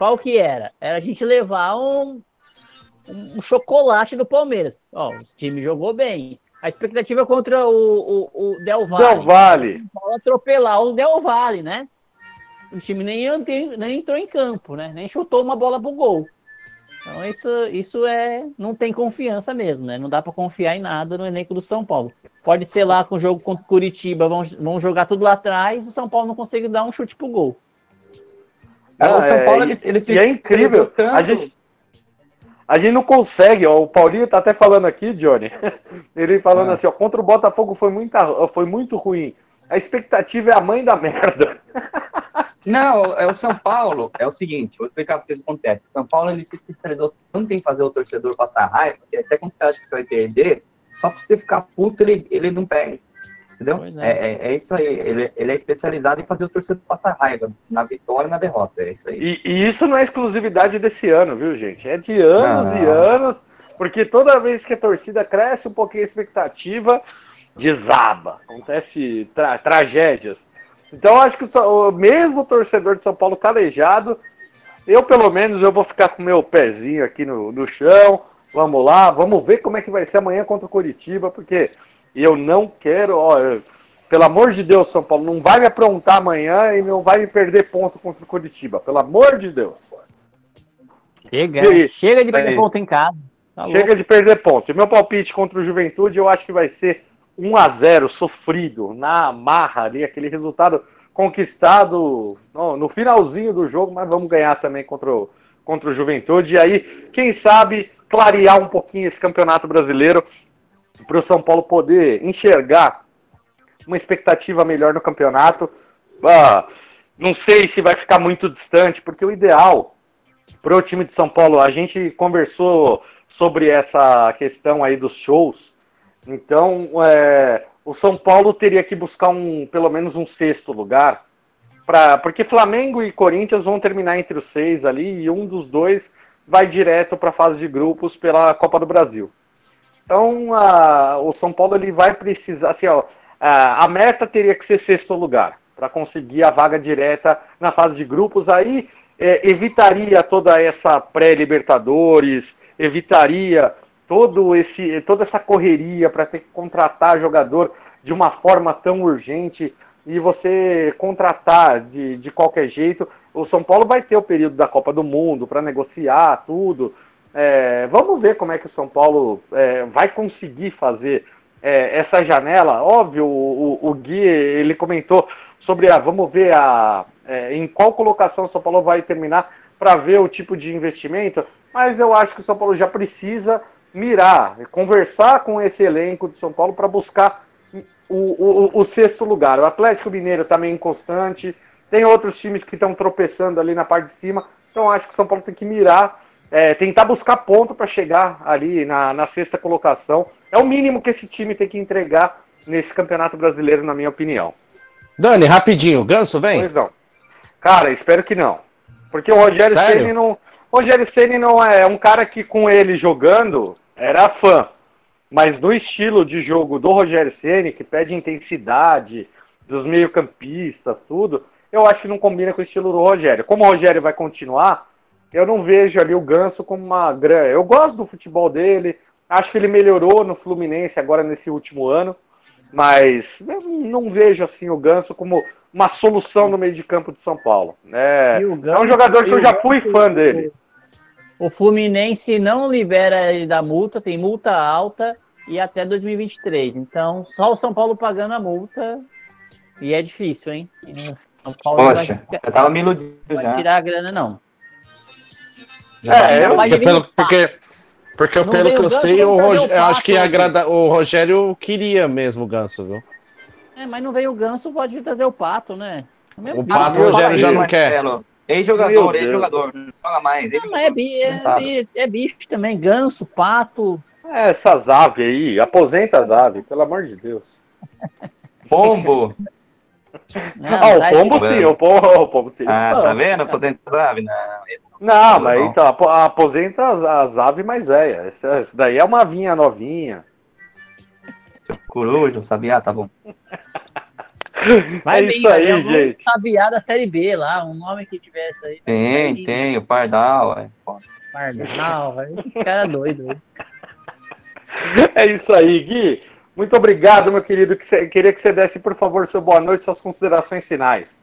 Qual que era? Era a gente levar um, um chocolate do Palmeiras. Ó, o time jogou bem. A expectativa contra o, o, o Del Valle.
Del Valle.
Atropelar o Del Valle, né? O time nem, nem entrou em campo, né? Nem chutou uma bola pro gol. Então isso, isso é não tem confiança mesmo, né? Não dá para confiar em nada no elenco do São Paulo. Pode ser lá com o jogo contra o Curitiba, vão, vão jogar tudo lá atrás, o São Paulo não consegue dar um chute pro gol.
Ah, o São é, Paulo, ele, ele se, e é incrível. A gente, a gente não consegue, ó, o Paulinho tá até falando aqui, Johnny. <laughs> Ele falando ah. assim, ó, contra o Botafogo foi, muita, foi muito ruim. A expectativa é a mãe da merda. <laughs>
Não, é o São Paulo. É o seguinte, vou explicar para vocês o que acontece. São Paulo ele se especializou tanto em fazer o torcedor passar raiva, que até quando você acha que você vai perder, só para você ficar puto, ele, ele não perde. Entendeu? É. É, é. isso aí. Ele, ele, é especializado em fazer o torcedor passar raiva na vitória e na derrota. É isso aí.
E, e isso não é exclusividade desse ano, viu, gente? É de anos e anos, porque toda vez que a torcida cresce um pouquinho a expectativa, desaba. Acontece tra tragédias. Então, acho que o, o mesmo torcedor de São Paulo calejado, eu pelo menos eu vou ficar com meu pezinho aqui no, no chão. Vamos lá, vamos ver como é que vai ser amanhã contra o Curitiba, porque e eu não quero, ó, eu, pelo amor de Deus, São Paulo, não vai me aprontar amanhã e não vai me perder ponto contra o Curitiba. Pelo amor de Deus.
Chega, e, chega de perder ponto em casa.
Tá chega louco. de perder ponto. E meu palpite contra o Juventude, eu acho que vai ser 1 a 0 sofrido, na marra ali, aquele resultado conquistado no, no finalzinho do jogo, mas vamos ganhar também contra o, contra o Juventude. E aí, quem sabe, clarear um pouquinho esse campeonato brasileiro para o São Paulo poder enxergar uma expectativa melhor no campeonato. Ah, não sei se vai ficar muito distante, porque o ideal para o time de São Paulo, a gente conversou sobre essa questão aí dos shows. Então, é, o São Paulo teria que buscar um, pelo menos um sexto lugar, pra, porque Flamengo e Corinthians vão terminar entre os seis ali e um dos dois vai direto para a fase de grupos pela Copa do Brasil. Então, a, o São Paulo ele vai precisar, assim, ó, a, a meta teria que ser sexto lugar para conseguir a vaga direta na fase de grupos. Aí é, evitaria toda essa pré-Libertadores, evitaria todo esse, toda essa correria para ter que contratar jogador de uma forma tão urgente e você contratar de, de qualquer jeito. O São Paulo vai ter o período da Copa do Mundo para negociar tudo. É, vamos ver como é que o São Paulo é, vai conseguir fazer é, essa janela. Óbvio, o, o, Gui ele comentou sobre a. Vamos ver a, é, em qual colocação o São Paulo vai terminar para ver o tipo de investimento. Mas eu acho que o São Paulo já precisa mirar, conversar com esse elenco de São Paulo para buscar o, o, o, sexto lugar. O Atlético Mineiro está meio inconstante, tem outros times que estão tropeçando ali na parte de cima. Então acho que o São Paulo tem que mirar é, tentar buscar ponto para chegar ali na, na sexta colocação. É o mínimo que esse time tem que entregar nesse campeonato brasileiro, na minha opinião.
Dani, rapidinho, Ganso vem?
Pois não. Cara, espero que não. Porque o Rogério Ceni não. O Rogério Ceni não é um cara que com ele jogando era fã. Mas no estilo de jogo do Rogério Ceni, que pede intensidade, dos meio-campistas, tudo, eu acho que não combina com o estilo do Rogério. Como o Rogério vai continuar, eu não vejo ali o Ganso como uma grande. Eu gosto do futebol dele, acho que ele melhorou no Fluminense agora nesse último ano, mas eu não vejo assim o Ganso como uma solução no meio de campo de São Paulo. É, Ganso, é um jogador que eu já fui fã dele.
O Fluminense não libera ele da multa, tem multa alta e até 2023. Então, só o São Paulo pagando a multa e é difícil, hein?
São Paulo Poxa, vai, eu tava me iludindo
já. Vai tirar a grana, não.
É, eu, pelo, porque, porque pelo que eu sei, o Rogério, eu acho que agrada, o Rogério queria mesmo o Ganso, viu?
É, mas não veio o Ganso, pode trazer o Pato, né?
Meu o Pato o Rogério já não quer.
Ex-jogador, ex-jogador. Fala mais.
Não, é, é, é, bicho também, Ganso, Pato.
É, essas aves aí, aposenta as aves, pelo amor de Deus.
Pombo.
Não, ah, o pombo sim, o pombo, o pombo sim.
Ah, tá vendo? Aposenta as aves? Não,
não, mas não. então, aposenta as, as aves mais velhas. Essa, daí é uma vinha novinha.
Coruja, sabiá, tá bom. <laughs>
Vai é isso aí, aí gente. Sabiá da série B lá, um nome que tivesse aí.
Tem, aí. tem, o Pardal. É.
Pardal, cara doido. <laughs>
É isso aí, Gui. Muito obrigado, meu querido. Queria que você desse, por favor, seu boa noite, suas considerações finais.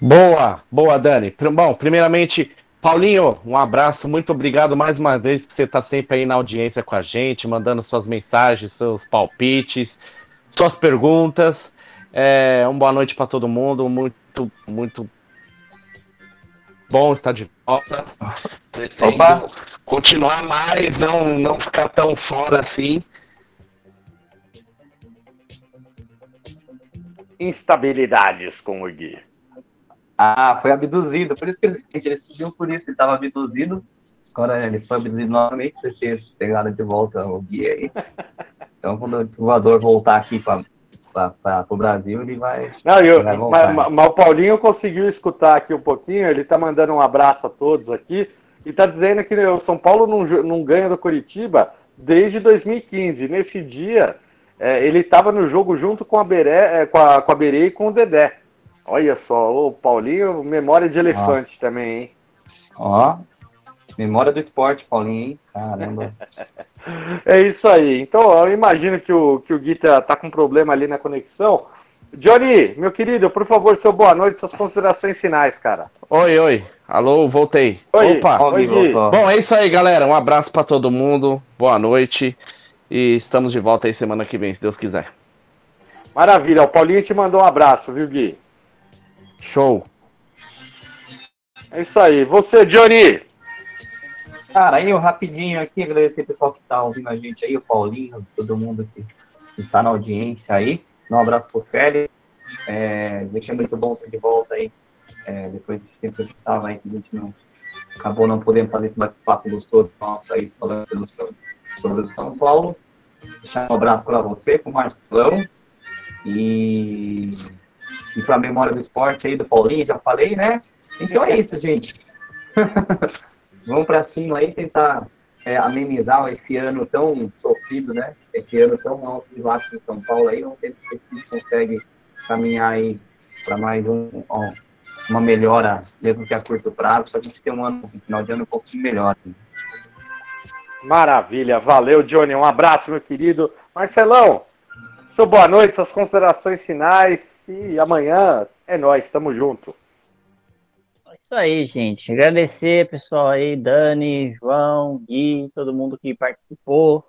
Boa, boa, Dani. Bom, primeiramente, Paulinho, um abraço, muito obrigado mais uma vez por você estar sempre aí na audiência com a gente, mandando suas mensagens, seus palpites, suas perguntas. É, uma boa noite para todo mundo, muito, muito bom estar de volta. Opa. Continuar mais, não, não ficar tão fora assim.
Instabilidades com o Gui.
Ah, foi abduzido. Por isso que ele, ele por isso, ele estava abduzido. Agora ele foi abduzido novamente, você fez pegada de volta o guia aí. Então, quando o voador voltar aqui para o Brasil, ele vai.
Não, eu, vai mas, mas, o Paulinho conseguiu escutar aqui um pouquinho, ele está mandando um abraço a todos aqui e está dizendo que o São Paulo não, não ganha do Curitiba desde 2015. Nesse dia, é, ele estava no jogo junto com a, Beré, é, com, a, com a Berê e com o Dedé. Olha só, o Paulinho, memória de elefante Nossa. também, hein?
Ó, memória do esporte, Paulinho, hein? Caramba. <laughs>
é isso aí. Então, eu imagino que o, que o Gui tá, tá com problema ali na conexão. Johnny, meu querido, por favor, seu boa noite, suas considerações finais, cara.
Oi, oi. Alô, voltei.
Oi,
Opa.
Oi, Gui.
Bom, é isso aí, galera. Um abraço para todo mundo. Boa noite. E estamos de volta aí semana que vem, se Deus quiser.
Maravilha. O Paulinho te mandou um abraço, viu, Gui?
Show.
É isso aí. Você, Johnny.
Cara, aí eu rapidinho aqui, agradecer o pessoal que tá ouvindo a gente aí, o Paulinho, todo mundo que, está na audiência aí. Um abraço pro Félix. É, deixa muito bom estar de volta aí. É, depois desse tempo que a gente tava aí, que a gente não acabou não podendo fazer esse bate-papo gostoso nosso aí, falando sobre o São Paulo. Deixar um abraço para você, pro Marcelão. E e para a memória do esporte aí do Paulinho, já falei, né? Então é isso, gente. <laughs> Vamos para cima aí tentar é, amenizar esse ano tão sofrido, né? Esse ano tão alto e baixo de São Paulo aí, vamos ver se a gente consegue caminhar aí para mais um, um, uma melhora, mesmo que a curto prazo, para a gente ter um ano, um final de ano um pouquinho melhor.
Maravilha, valeu, Johnny. Um abraço, meu querido. Marcelão, seu boa noite, suas considerações finais e amanhã é nós, estamos junto.
É isso aí, gente. Agradecer, pessoal aí, Dani, João, Gui, todo mundo que participou.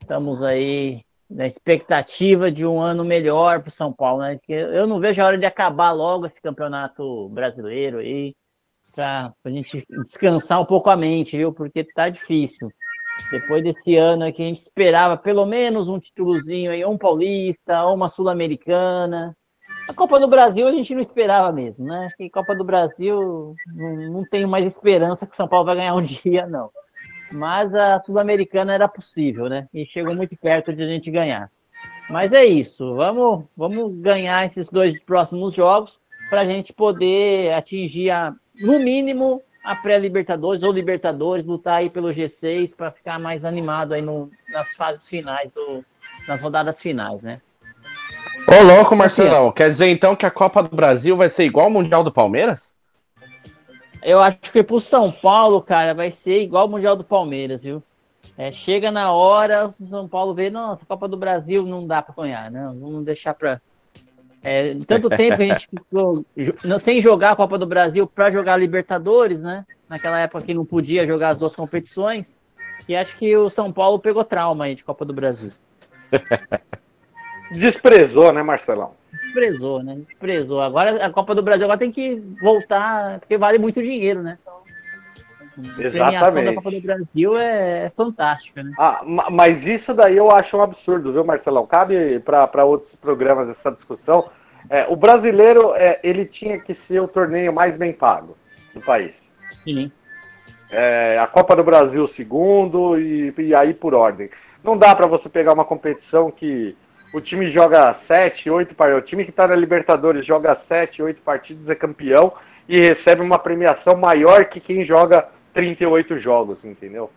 Estamos aí na expectativa de um ano melhor para o São Paulo, né? Eu não vejo a hora de acabar logo esse campeonato brasileiro aí, para a gente descansar um pouco a mente, viu? Porque tá difícil. Depois desse ano que a gente esperava pelo menos um títulozinho aí, um paulista, ou uma sul-americana. A Copa do Brasil a gente não esperava mesmo, né? Acho que Copa do Brasil não, não tenho mais esperança que o São Paulo vai ganhar um <laughs> dia, não. Mas a Sul-Americana era possível, né? E chegou muito perto de a gente ganhar. Mas é isso, vamos, vamos ganhar esses dois próximos jogos para a gente poder atingir, a, no mínimo, a pré-Libertadores ou Libertadores, lutar aí pelo G6 para ficar mais animado aí no, nas fases finais, do, nas rodadas finais, né?
Ô, louco, Marcelão. Quer dizer então que a Copa do Brasil vai ser igual ao Mundial do Palmeiras?
Eu acho que pro São Paulo, cara, vai ser igual ao Mundial do Palmeiras, viu? É, chega na hora, o São Paulo vê, nossa, a Copa do Brasil não dá para ganhar, não, vamos deixar para é, tanto tempo que a gente ficou sem jogar a Copa do Brasil para jogar a Libertadores, né? Naquela época que não podia jogar as duas competições. E acho que o São Paulo pegou trauma aí de Copa do Brasil. <laughs>
Desprezou, né, Marcelão?
Desprezou, né? Desprezou. Agora a Copa do Brasil agora tem que voltar, porque vale muito dinheiro, né? Então,
Exatamente. A
da Copa do Brasil é, fantástica, né?
Ah, mas isso daí eu acho um absurdo, viu, Marcelão? Cabe para outros programas essa discussão. É, o brasileiro, é, ele tinha que ser o torneio mais bem pago do país.
Sim.
É, a Copa do Brasil, segundo, e, e aí por ordem. Não dá para você pegar uma competição que o time joga 7, 8 partidas. O time que está na Libertadores joga 7, 8 partidas, é campeão e recebe uma premiação maior que quem joga 38 jogos, entendeu?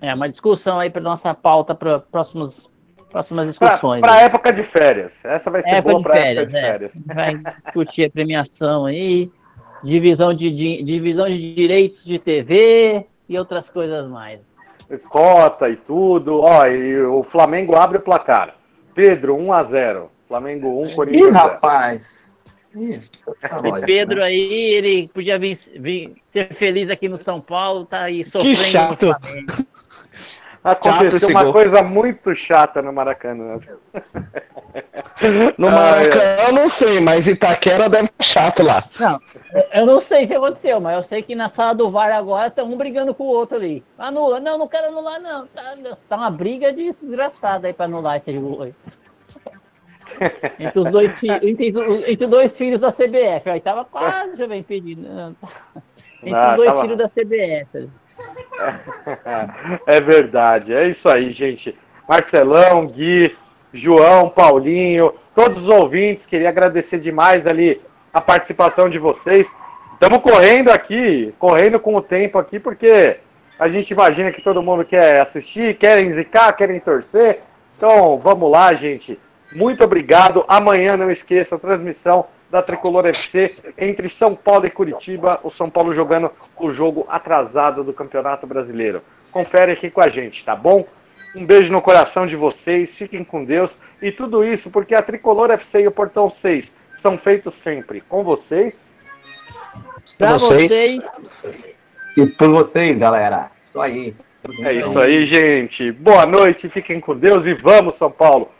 É, uma discussão aí para nossa pauta para próximas próximas discussões.
Para época de férias. Essa vai ser época boa para época de
é.
férias. <laughs>
Vai discutir a premiação aí, divisão de, de, divisão de direitos de TV e outras coisas mais.
Cota e tudo. Ó, e o Flamengo abre o placar. Pedro, 1 a 0 Flamengo 1, Corinthians 0.
rapaz.
Esse Pedro né? aí, ele podia vir, vir, ser feliz aqui no São Paulo, tá aí
sofrendo. Que chato! <laughs>
Aconteceu uma gol. coisa muito chata no Maracanã.
No Maracanã ah, eu não sei, mas Itaquera deve estar chato lá.
Não, eu não sei se aconteceu, mas eu sei que na sala do VAR agora tá um brigando com o outro ali. Anula, não, não quero anular, não. Tá, tá uma briga desgraçada aí para anular esse gol aí. <laughs> entre, os dois, entre, entre dois filhos da CBF. Aí tava quase já vem pedindo. Entre ah, os dois tava... filhos da CBF. <laughs>
É verdade, é isso aí, gente. Marcelão, Gui, João, Paulinho, todos os ouvintes, queria agradecer demais ali a participação de vocês. Estamos correndo aqui, correndo com o tempo aqui, porque a gente imagina que todo mundo quer assistir, querem zicar, querem torcer. Então, vamos lá, gente. Muito obrigado. Amanhã, não esqueça, a transmissão da Tricolor FC entre São Paulo e Curitiba. O São Paulo jogando o jogo atrasado do Campeonato Brasileiro. Confere aqui com a gente, tá bom? Um beijo no coração de vocês, fiquem com Deus. E tudo isso porque a Tricolor FC e o Portão 6 são feitos sempre com vocês.
Pra vocês.
E por vocês, galera. Isso aí.
É isso aí, gente. Boa noite, fiquem com Deus e vamos, São Paulo.